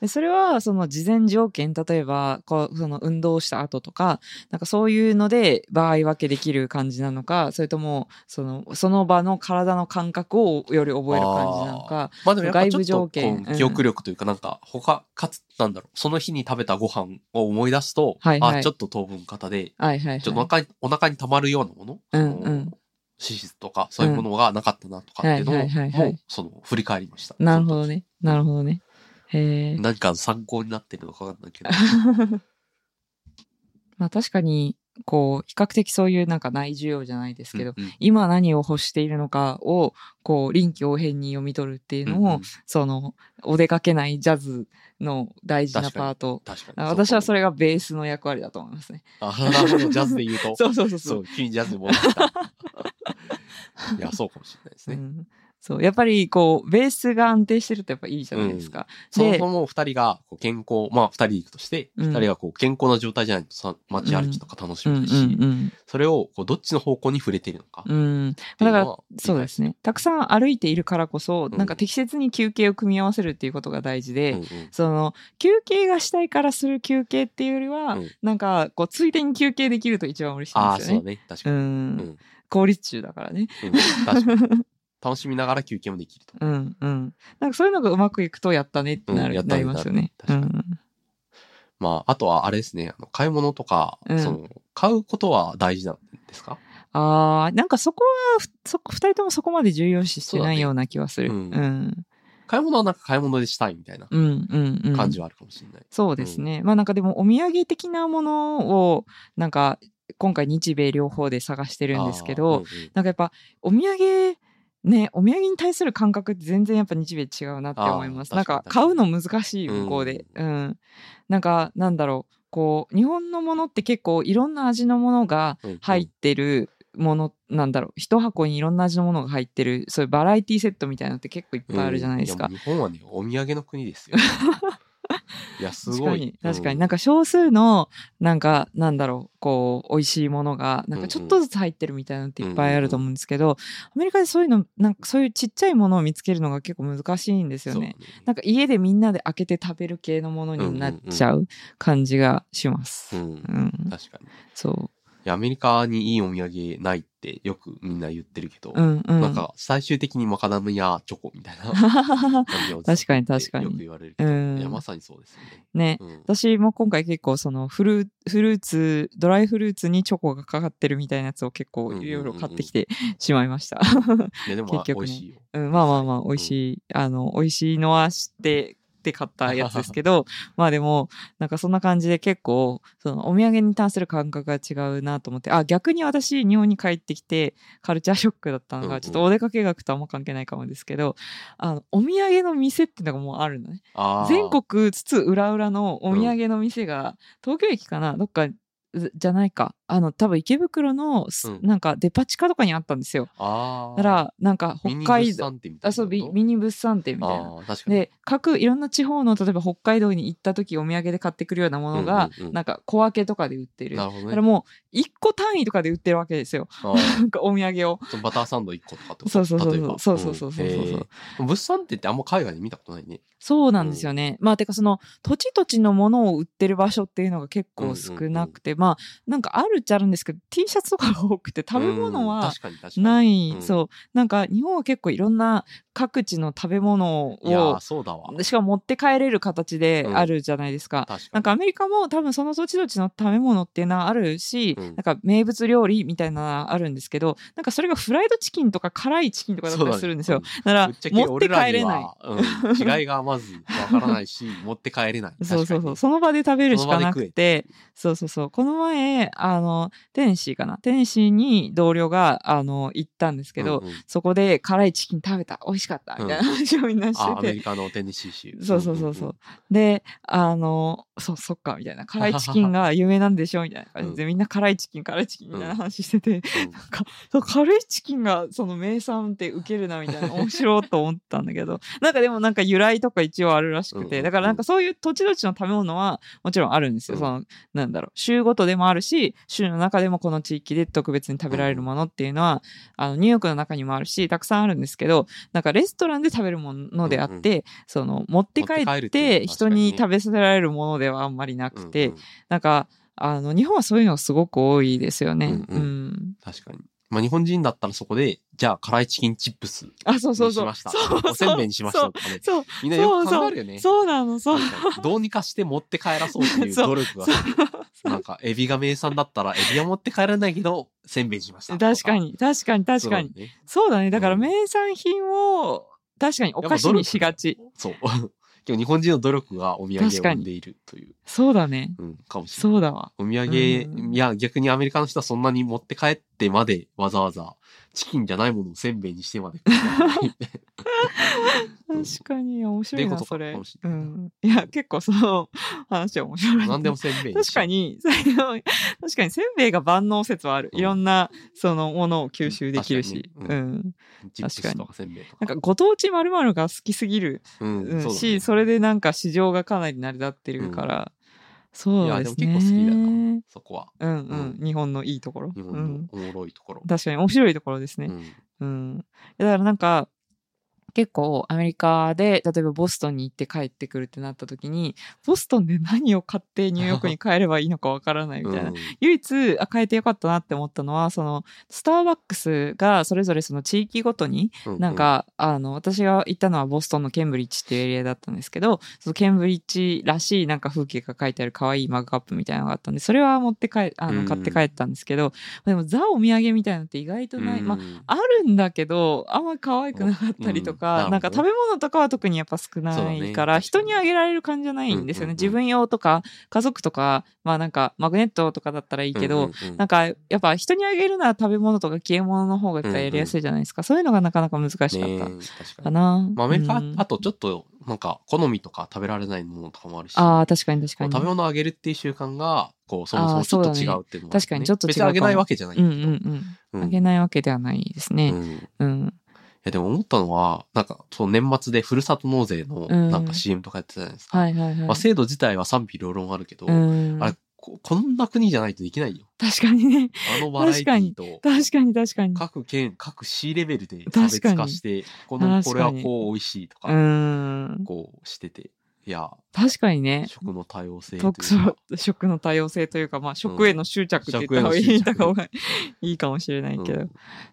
でそれはその事前条件例えばこうその運動をした後とかなんかそういうので場合分けできる感じなのかそれともそのその場の体の感覚をより覚える感じなのかまあでも外部条と件。記憶力というかなんか他かつなんだろうその日に食べたご飯を思い出すと、はいはい。あちょっと糖分型ではいはいはい。ちょっとお腹にお腹に溜まるようなもの、うんうん脂質とかそういうものがなかったなとかっていうのもその振り返りました。なるほどね。なるほどね。へえ何か参考になってるのかわかんないけど。まあ確かにこう比較的そういうなんか内需要じゃないですけど、うんうん今何を欲しているのかをこう臨機応変に読み取るっていうのを、うんうんそのお出かけないジャズの大事なパート確かに。私はそれ。れがベースの役割だと思いますね。あ、なるほど。ジャズで言うと。そうそうそうそうそう、急にジャズに戻った。いや、そうかもしれないですね。うんそうやっぱりこうベースが安定してるとやっぱいいじゃないですか。でそもそも二人がこう健康、まあ二人で行くとして、うん二人がこう健康な状態じゃないとさ街歩きとか楽しうんうめないし、んそれをこうどっちの方向に触れているのか。うん。だからそうですね。たくさん歩いているからこそ、んなんか適切に休憩を組み合わせるっていうことが大事で、うんうんその休憩がしたいからする休憩っていうよりは、うんなんかこうついでに休憩できると一番嬉しいんああ、ですよね。そうだね。確かうに。んうん効率中だからね。うん、確かに。楽しみながら休憩もできると。うんうん。なんかそういうのがうまくいくとやったねってなる、うんやったねなりますよね。うなる確ん。まあ、あとはあれですね、あの買い物とか、うんその、買うことは大事なんですか？ああ、なんかそこは、ふそこ、二人ともそこまで重要視してないような気はする。う。うんん買い物はなんか買い物でしたいみたいなうん、うん、うん。感じはあるかもしれない。そうですね。まあなんかでもお土産的なものを、なんか今回日米両方で探してるんですけど、うんうんなんかやっぱお土産、ね、お土産に対する感覚って全然やっぱ日米違うなって思います。なんか買うの難しい向こうで。うん。なんかなんだろう、こう、日本のものって結構いろんな味のものがうんうん入ってるもの、なんだろう、一箱にいろんな味のものが入ってる、そういうバラエティセットみたいなのって結構いっぱいあるじゃないですか。うん日本はね、お土産の国ですよ。いや、す確ごい。かに、確かに。うんなんか少数の、なんか、なんだろう、こう、美味しいものが、なんかちょっとずつ入ってるみたいなのっていっぱいあると思うんですけど、アメリカでそういうの、なんかそういうちっちゃいものを見つけるのが結構難しいんですよね。なんか家でみんなで開けて食べる系のものになっちゃう感じがします。う。うんん。確かに。いそや、アメリカにいいお土産ないってよくみんな言ってるけど、う。うんうん。なんか最終的にマカダミアチョコみたいな 感じを確かに確かによく言われるけど、うんいや、まさにそうですよね。ね。うん私も今回結構そのフルフルーツ、ドライフルーツにチョコがかかってるみたいなやつを結構いろいろ買ってきてしまいました。いや、でも 結局ね美味しいよ。うん、まあまあまあ、美味しい、あの、美味しいのは知って、って買ったやつですけど、まあでも、なんかそんな感じで結構、そのお土産に対する感覚が違うなと思って、あ、逆に私、日本に帰ってきて、カルチャーショックだったのが、ちょっとお出かけ額とあんま関係ないかもですけど、あの、お土産の店っていうのがもうあるのね。全国津々浦々のお土産の店が、東京駅かな？どっか、ずじゃないか。あの、多分池袋のす、うんなんかデパ地下とかにあったんですよ。あーだから、なんか北海道、ミニ物産展みたいなあ、そミニ物産展みたいな。で、各いろんな地方の、例えば北海道に行った時お土産で買ってくるようなものが、うんうんうんなんか小分けとかで売ってる。なるほどね。だからもう、一個単位とかで売ってるわけですよ。なんかお土産を。バターサンド1個とかってこと？そうそうそうそうそうそうそうそうそう物産展ってあんま海外で見たことないね。そうなんですよね。まあ、てかその、土地土地のものを売ってる場所っていうのが結構少なくて、まあ、なんかあるっちゃあるんですけど、T シャツとかが多くて、食べ物うんは。ない、うんそう。なんか日本は結構いろんな各地の食べ物を、そうだわ。しかも持って帰れる形であるじゃないですか。確かに。なんかアメリカも多分その土地土地の食べ物っていうのはあるし、うんなんか名物料理みたいなのはあるんですけど、なんかそれがフライドチキンとか辛いチキンとかだったりするんですよ。だから持って帰れない。は、うん、違いがまずわからないし、持って帰れない。そうそうそう。その場で食べるしかなくて、そうそうそう。この前、あの、テネシーかな？テネシーに同僚が、あの、行ったんですけど、うんうんそこで辛いチキン食べた。美味しかった。みたいな話をみんなあ、してて。アメリカのテネシー州。そうそうそうそう。で、あの、そう、そっか、みたいな。辛いチキンが有名なんでしょ？みたいな感じで、みんな辛いチキン、辛いチキンみたいな話してて、うんうんなんか、そう辛いチキンがその名産ってウケるなみたいな 面白いと思ったんだけど、なんかでもなんか由来とか一応あるらしくて、うんうんうんだからなんかそういう土地土地の食べ物はもちろんあるんですよ。うんその、なんだろう、州ごとでもあるし、州の中でもこの地域で特別に食べられるものっていうのは、あの、ニューヨークの中にもあるし、たくさんあるんですけど、なんかレストランで食べるものであって、その、持って帰持って帰るって人に食べさせられるものではあんまりなくて、うんうん。なんか、あの、日本はそういうのがすごく多いですよね。うんうん。うん。確かに。まあ日本人だったらそこで、じゃあ辛いチキンチップスにあ、そうそうそう。しました。そうそうおせんべいにしましたとかね。そう。みんなよく考えるよね。そうなの、そう。どうにかして持って帰らそうっていうそう努力が。なんか、エビが名産だったら、エビは持って帰らないけど、せんべいにしましたと。確かに、確かに、確かに。そうだね。そうだからうん名産品を、確かにお菓子にしがち。そう。今日日本人の努力がお土産を生んでいるという、そうだね。うん、かもしれない。そうだわ。お土産、うんいや、逆にアメリカの人はそんなに持って帰ってまでわざわざチキンじゃないものをせんべいにしてまで 確かに、面白いな、それ。うん。いや、結構その話は面白い。何でもせんべいに確かに、確かにせんべいが万能説はある。うんいろんな、そのものを吸収できるし。確かにうん。チップスとかせんべいとか。なんかご当地〇〇が好きすぎる、し、それでなんか市場がかなり成り立ってるから、そういや、ですね。でも結構好きだな、そこは。うんうん、日本のいいところ。日うん本のおもろいところ。確かに面白いところですね。うんうん。だからなんか、結構アメリカで、例えばボストンに行って帰ってくるってなった時に、ボストンで何を買ってニューヨークに帰ればいいのかわからないみたいな。うん唯一、あ、変えてよかったなって思ったのは、その、スターバックスがそれぞれその地域ごとに、うなん、か、あの、私が行ったのはボストンのケンブリッジっていうエリアだったんですけど、そのケンブリッジらしいなんか風景が書いてある可愛いマグカップみたいなのがあったんで、それは持って帰、あの、うん買って帰ったんですけど、でもザお土産みたいなのって意外とない。うんまあ、あるんだけど、あんまり可愛くなかったりとか、うんなんか食べ物とかは特にやっぱ少ないから、人にあげられる感じじゃないんですよね。うんうんうん自分用とか、家族とか、まあなんか、マグネットとかだったらいいけど、うんうんうんなんか、やっぱ人にあげるなら食べ物とか消え物の方がやりやすいじゃないですか。そういうのがなかなか難しかったかな。まあ、アメリカ、うんあとちょっと、なんか、好みとか食べられないものとかもあるし、ああ、確かに確かに。食べ物をあげるっていう習慣が、こう、そもそもちょっと違うっていうのもあるね、確かにちょっと違う別にあげないわけじゃないけど。うんうん。うんあげないわけではないですね。うんいうん。や、でも思ったのは、なんか、その年末でふるさと納税の、うんなんか CM とかやってたじゃないですか。はいはいはい。まあ、制度自体は賛否両論あるけど、うん。あれこ、こんな国じゃないとできないよ。確かにね。あのバラエティと、確かに確かに。各県、各市レベルで差別化して、この、これはこう美味しいとうか、ん。こうしてて、いや、確かにね。食の多様性食の多様性というか、まあ、食への執着って言った方がいい,、食への執着言った方がいいかもしれないけど、うん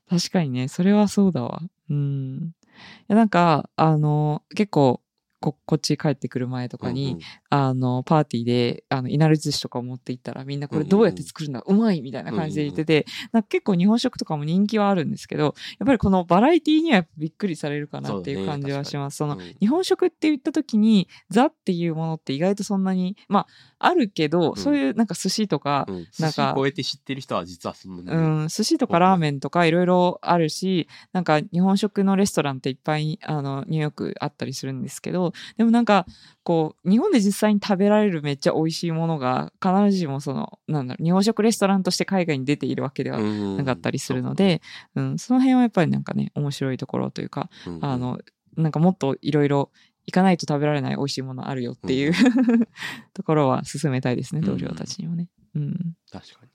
確かにね、それはそうだわ。うん。いや、なんか、あの、結構、こ、こっち帰ってくる前とかに、うんうん。あの、パーティーで、あの、いなり寿司とかを持って行ったら、みんなこれどうやって作るんだ、うまいみたいな感じで言ってて、なんか結構日本食とかも人気はあるんですけど、やっぱりこのバラエティにはびっくりされるかなっていう感じはします。その、うん。日本食って言った時に、ザっていうものって意外とそんなに、まあ、あるけど、ん。そういうなんか寿司とか、うん、なんか寿司超えて知ってる人は実はそんなに、うん、寿司とかラーメンとかいろいろあるし、なんか日本食のレストランっていっぱいあのニューヨークあったりするんですけど、でもなんかこう日本で実際に食べられるめっちゃ美味しいものが必ずしもそのなんだろう日本食レストランとして海外に出ているわけではななかったりするので、うん、その辺はやっぱりなんかね面白いところというか、あ、のなんかもっといろいろ行かないと食べられない美味しいものあるよっていう、ところは進めたいですね同僚たちにもね。うん、確かに。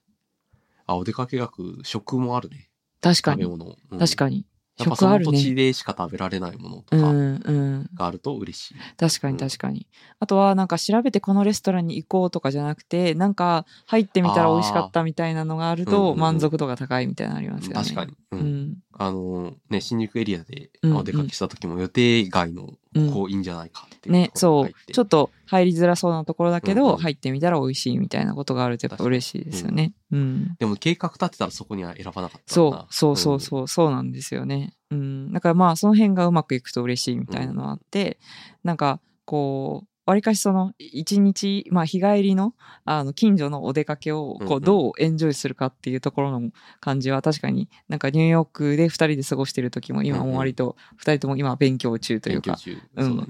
あ、お出かけ学、食もあるね。確かに食べ物。うん確かにやっぱその食あるね土地でしか食べられないものとかうんうんがあると嬉しい。確かにうん確かに。あとはなんか調べてこのレストランに行こうとかじゃなくて、なんか入ってみたら美味しかったみたいなのがあるうんうんうんと満足度が高いみたいなのありますよね。確かに。ううんん。あのね、新宿エリアでうんうんお出かけした時も予定外のうんこういいんじゃないかっていうね、そう。ちょっと入りづらそうなところだけど、うんうん入ってみたら美味しいみたいなことがあるとやっぱ嬉しいですよね。うん。でも計画立てたらそこには選ばなかったそうそうそうそう、そうなんですよね。うん。だからまあ、その辺がうまくいくと嬉しいみたいなのがあって、なんか、こう、わりかしその、一日、まあ、日帰りの、あの、近所のお出かけを、こう、どうエンジョイするかっていうところの感じは、確かになんかニューヨークで二人で過ごしてる時も、今も割と、二人とも今勉強中というか。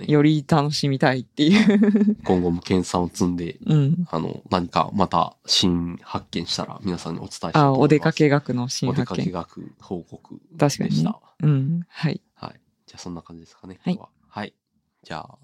より楽しみたいっていう。今後も研鑽を積んで、うん。あの、何かまた新発見したら皆さんにお伝えしたいとあ、思います。お出かけ学の新お出かけ発見。学報告確かにねでした。うん。はい。はい。じゃあそんな感じですかね。はい今日は。はい。じゃあ、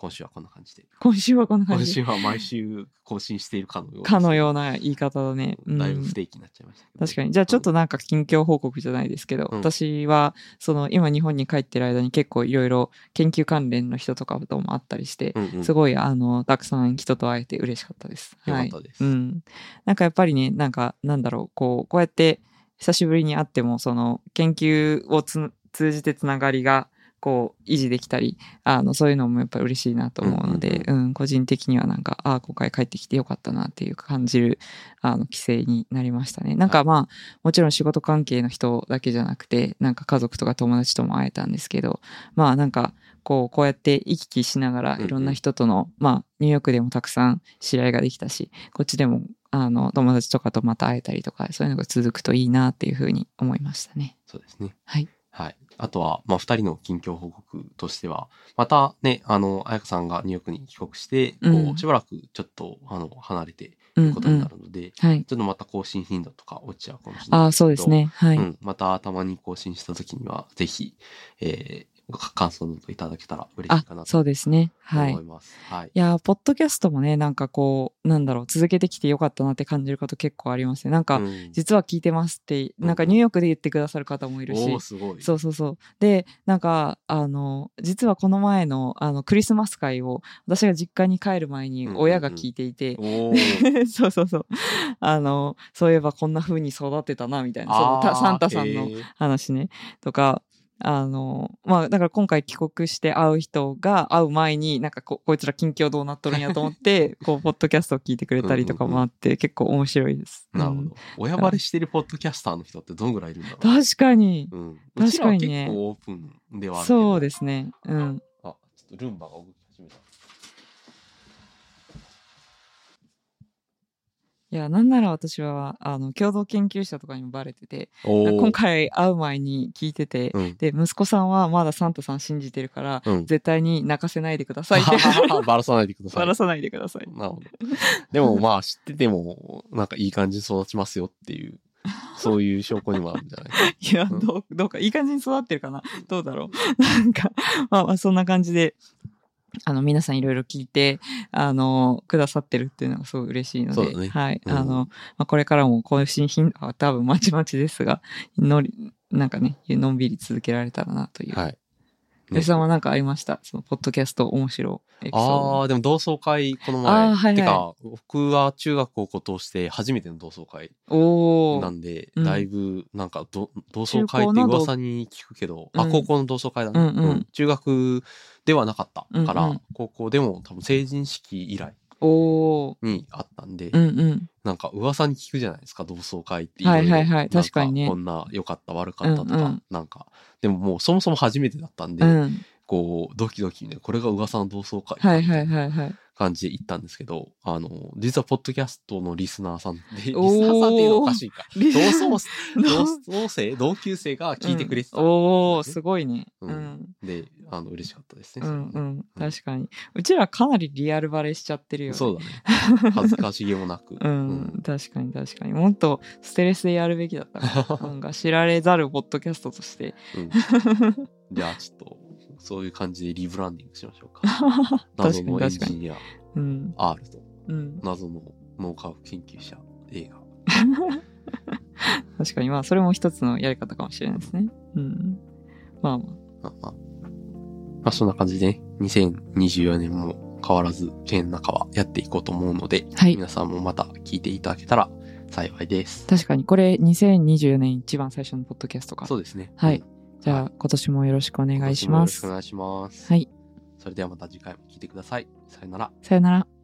今週はこんな感じで。今週はこんな感今じ。週は毎週更新しているかのようですかのような言い方だね。うんだいぶ不定期になっちゃいました。確かに。じゃあちょっとなんか近況報告じゃないですけど、うん私は、その今日本に帰ってる間に結構いろいろ研究関連の人とかともあったりして、うんうん、すごいあの、たくさん人と会えて嬉しかったです。よかはい。ったです。うん。なんかやっぱりね、なんかなんだろう、こう、こうやって久しぶりに会っても、その研究をつ通じてつながりが、こう、維持できたり、あの、そういうのもやっぱり嬉しいなと思うので、ううん、個人的にはなんか、ああ、今回帰ってきてよかったなっていう感じる、あの、規制になりましたね。なんかまあ、もちろん仕事関係の人だけじゃなくて、なんか家族とか友達とも会えたんですけど、まあなんか、こう、こうやって行き来しながらうんうんいろんな人との、まあ、ニューヨークでもたくさん知り合いができたし、こっちでも、あの、友達とかとまた会えたりとか、そういうのが続くといいなっていうふうに思いましたね。そうですね。はい。はい。あとは、まあ、二人の近況報告としては、またね、あの、彩香さんがニューヨークに帰国して、こうんう、しばらくちょっと、あの、離れてうん、いくことになるので、はい。ちょっとまた更新頻度とか落ちちゃうかもしれないああ、そうです。ね。はい。うん。またたまに更新した時には、ぜひ、えー感想などいただけたら嬉しいかなとそうですね。はい。思います。はい。いやー、ポッドキャストもね、なんかこう、なんだろう、続けてきてよかったなって感じること結構ありますね。なんか、うん実は聞いてますって、なんかニューヨークで言ってくださる方もいるし、おーすごい。そうそうそう。で、なんか、あの、実はこの前の、あの、クリスマス会を、私が実家に帰る前にうんうんうん親が聞いていて、おー そうそうそう。あの、そういえばこんな風に育てたな、みたいな、そのサンタさんの話ね。とか、あの、まあ、だから今回帰国して会う人が会う前に、なんかこ、こいつら近況どうなっとるんやと思って、こう、ポッドキャストを聞いてくれたりとかもあって、結構面白いです。うんなるほど。親バレしてるポッドキャスターの人ってどんぐらいいるんだろう。確かに。うん。確かにね結構オープンではある。そうですね。うん。あ、ちょっとルンバが動き始めた。いや、なんなら私は、あの、共同研究者とかにもバレてて、今回会う前に聞いてて、うん。で、息子さんはまだサンタさん信じてるから、うん。絶対に泣かせないでくださいって。バラさないでくださいバラ。さないでください。なるほど。でもまあ知ってても、なんかいい感じに育ちますよっていう、そういう証拠にもあるんじゃないか。いや、うんどう、どうか、いい感じに育ってるかなどうだろうなんか、まあまあ、そんな感じで、あの、皆さんいろいろ聞いて、あの、くださってるっていうのがすごい嬉しいので、ねはい。うんあの、まあ、これからも更新頻度は多分まちまちですが、のり、なんかね、のんびり続けられたらなという。はい。吉さんは何かありました？その、ポッドキャスト面白い。ああ、でも同窓会、このあ前。ーはいはいてか、僕は中学高校通して初めての同窓会。なんで、うんだいぶ、なんかど、同窓会って噂に聞くけど、あ、うん高校の同窓会だね、うんうん中学ではなかったから、高校でも多分成人式以来。にあったんで、うんうん。なんか噂に聞くじゃないですか、同窓会ってはいはいはい確かにねこんな良かった悪かったとか、うんうんなんか、でももうそもそも初めてだったんで、うん。こう、ドキドキね、これが噂の同窓会はいはいはいはい。感じで行ったんですけど、あの、実はポッドキャストのリスナーさんで、リスナおーーさんっていうのはおかしいか。同窓生同級生が聞いてくれてた、うんおー、すごいね。ううんん。で、あの、嬉しかったですね。うんうん。確かに。うちらかなりリアルバレしちゃってるよね。そうだね。恥ずかしげもなく。うん、確かに確かに。もっとステレスでやるべきだったな。なんか知られざるポッドキャストとして。うんじゃあ、ちょっと、そういう感じでリブランディングしましょうか。謎 確かにのエン。ジニアうん。R とうん。謎の脳科学研究者。確かに。まあ、それも一つのやり方かもしれないですね。うん。まあまあ。まあまあ。まあ、そんな感じでね、2024年も変わらず、県中はやっていこうと思うので、はい。皆さんもまた聞いていただけたら幸いです。確かに。これ、2024年一番最初のポッドキャストか。そうですね。はいうん。じゃあ、今年もよろしくお願いしますよろしくお。願いします。はい。それではまた次回も聞いてください。さよなら。さよなら。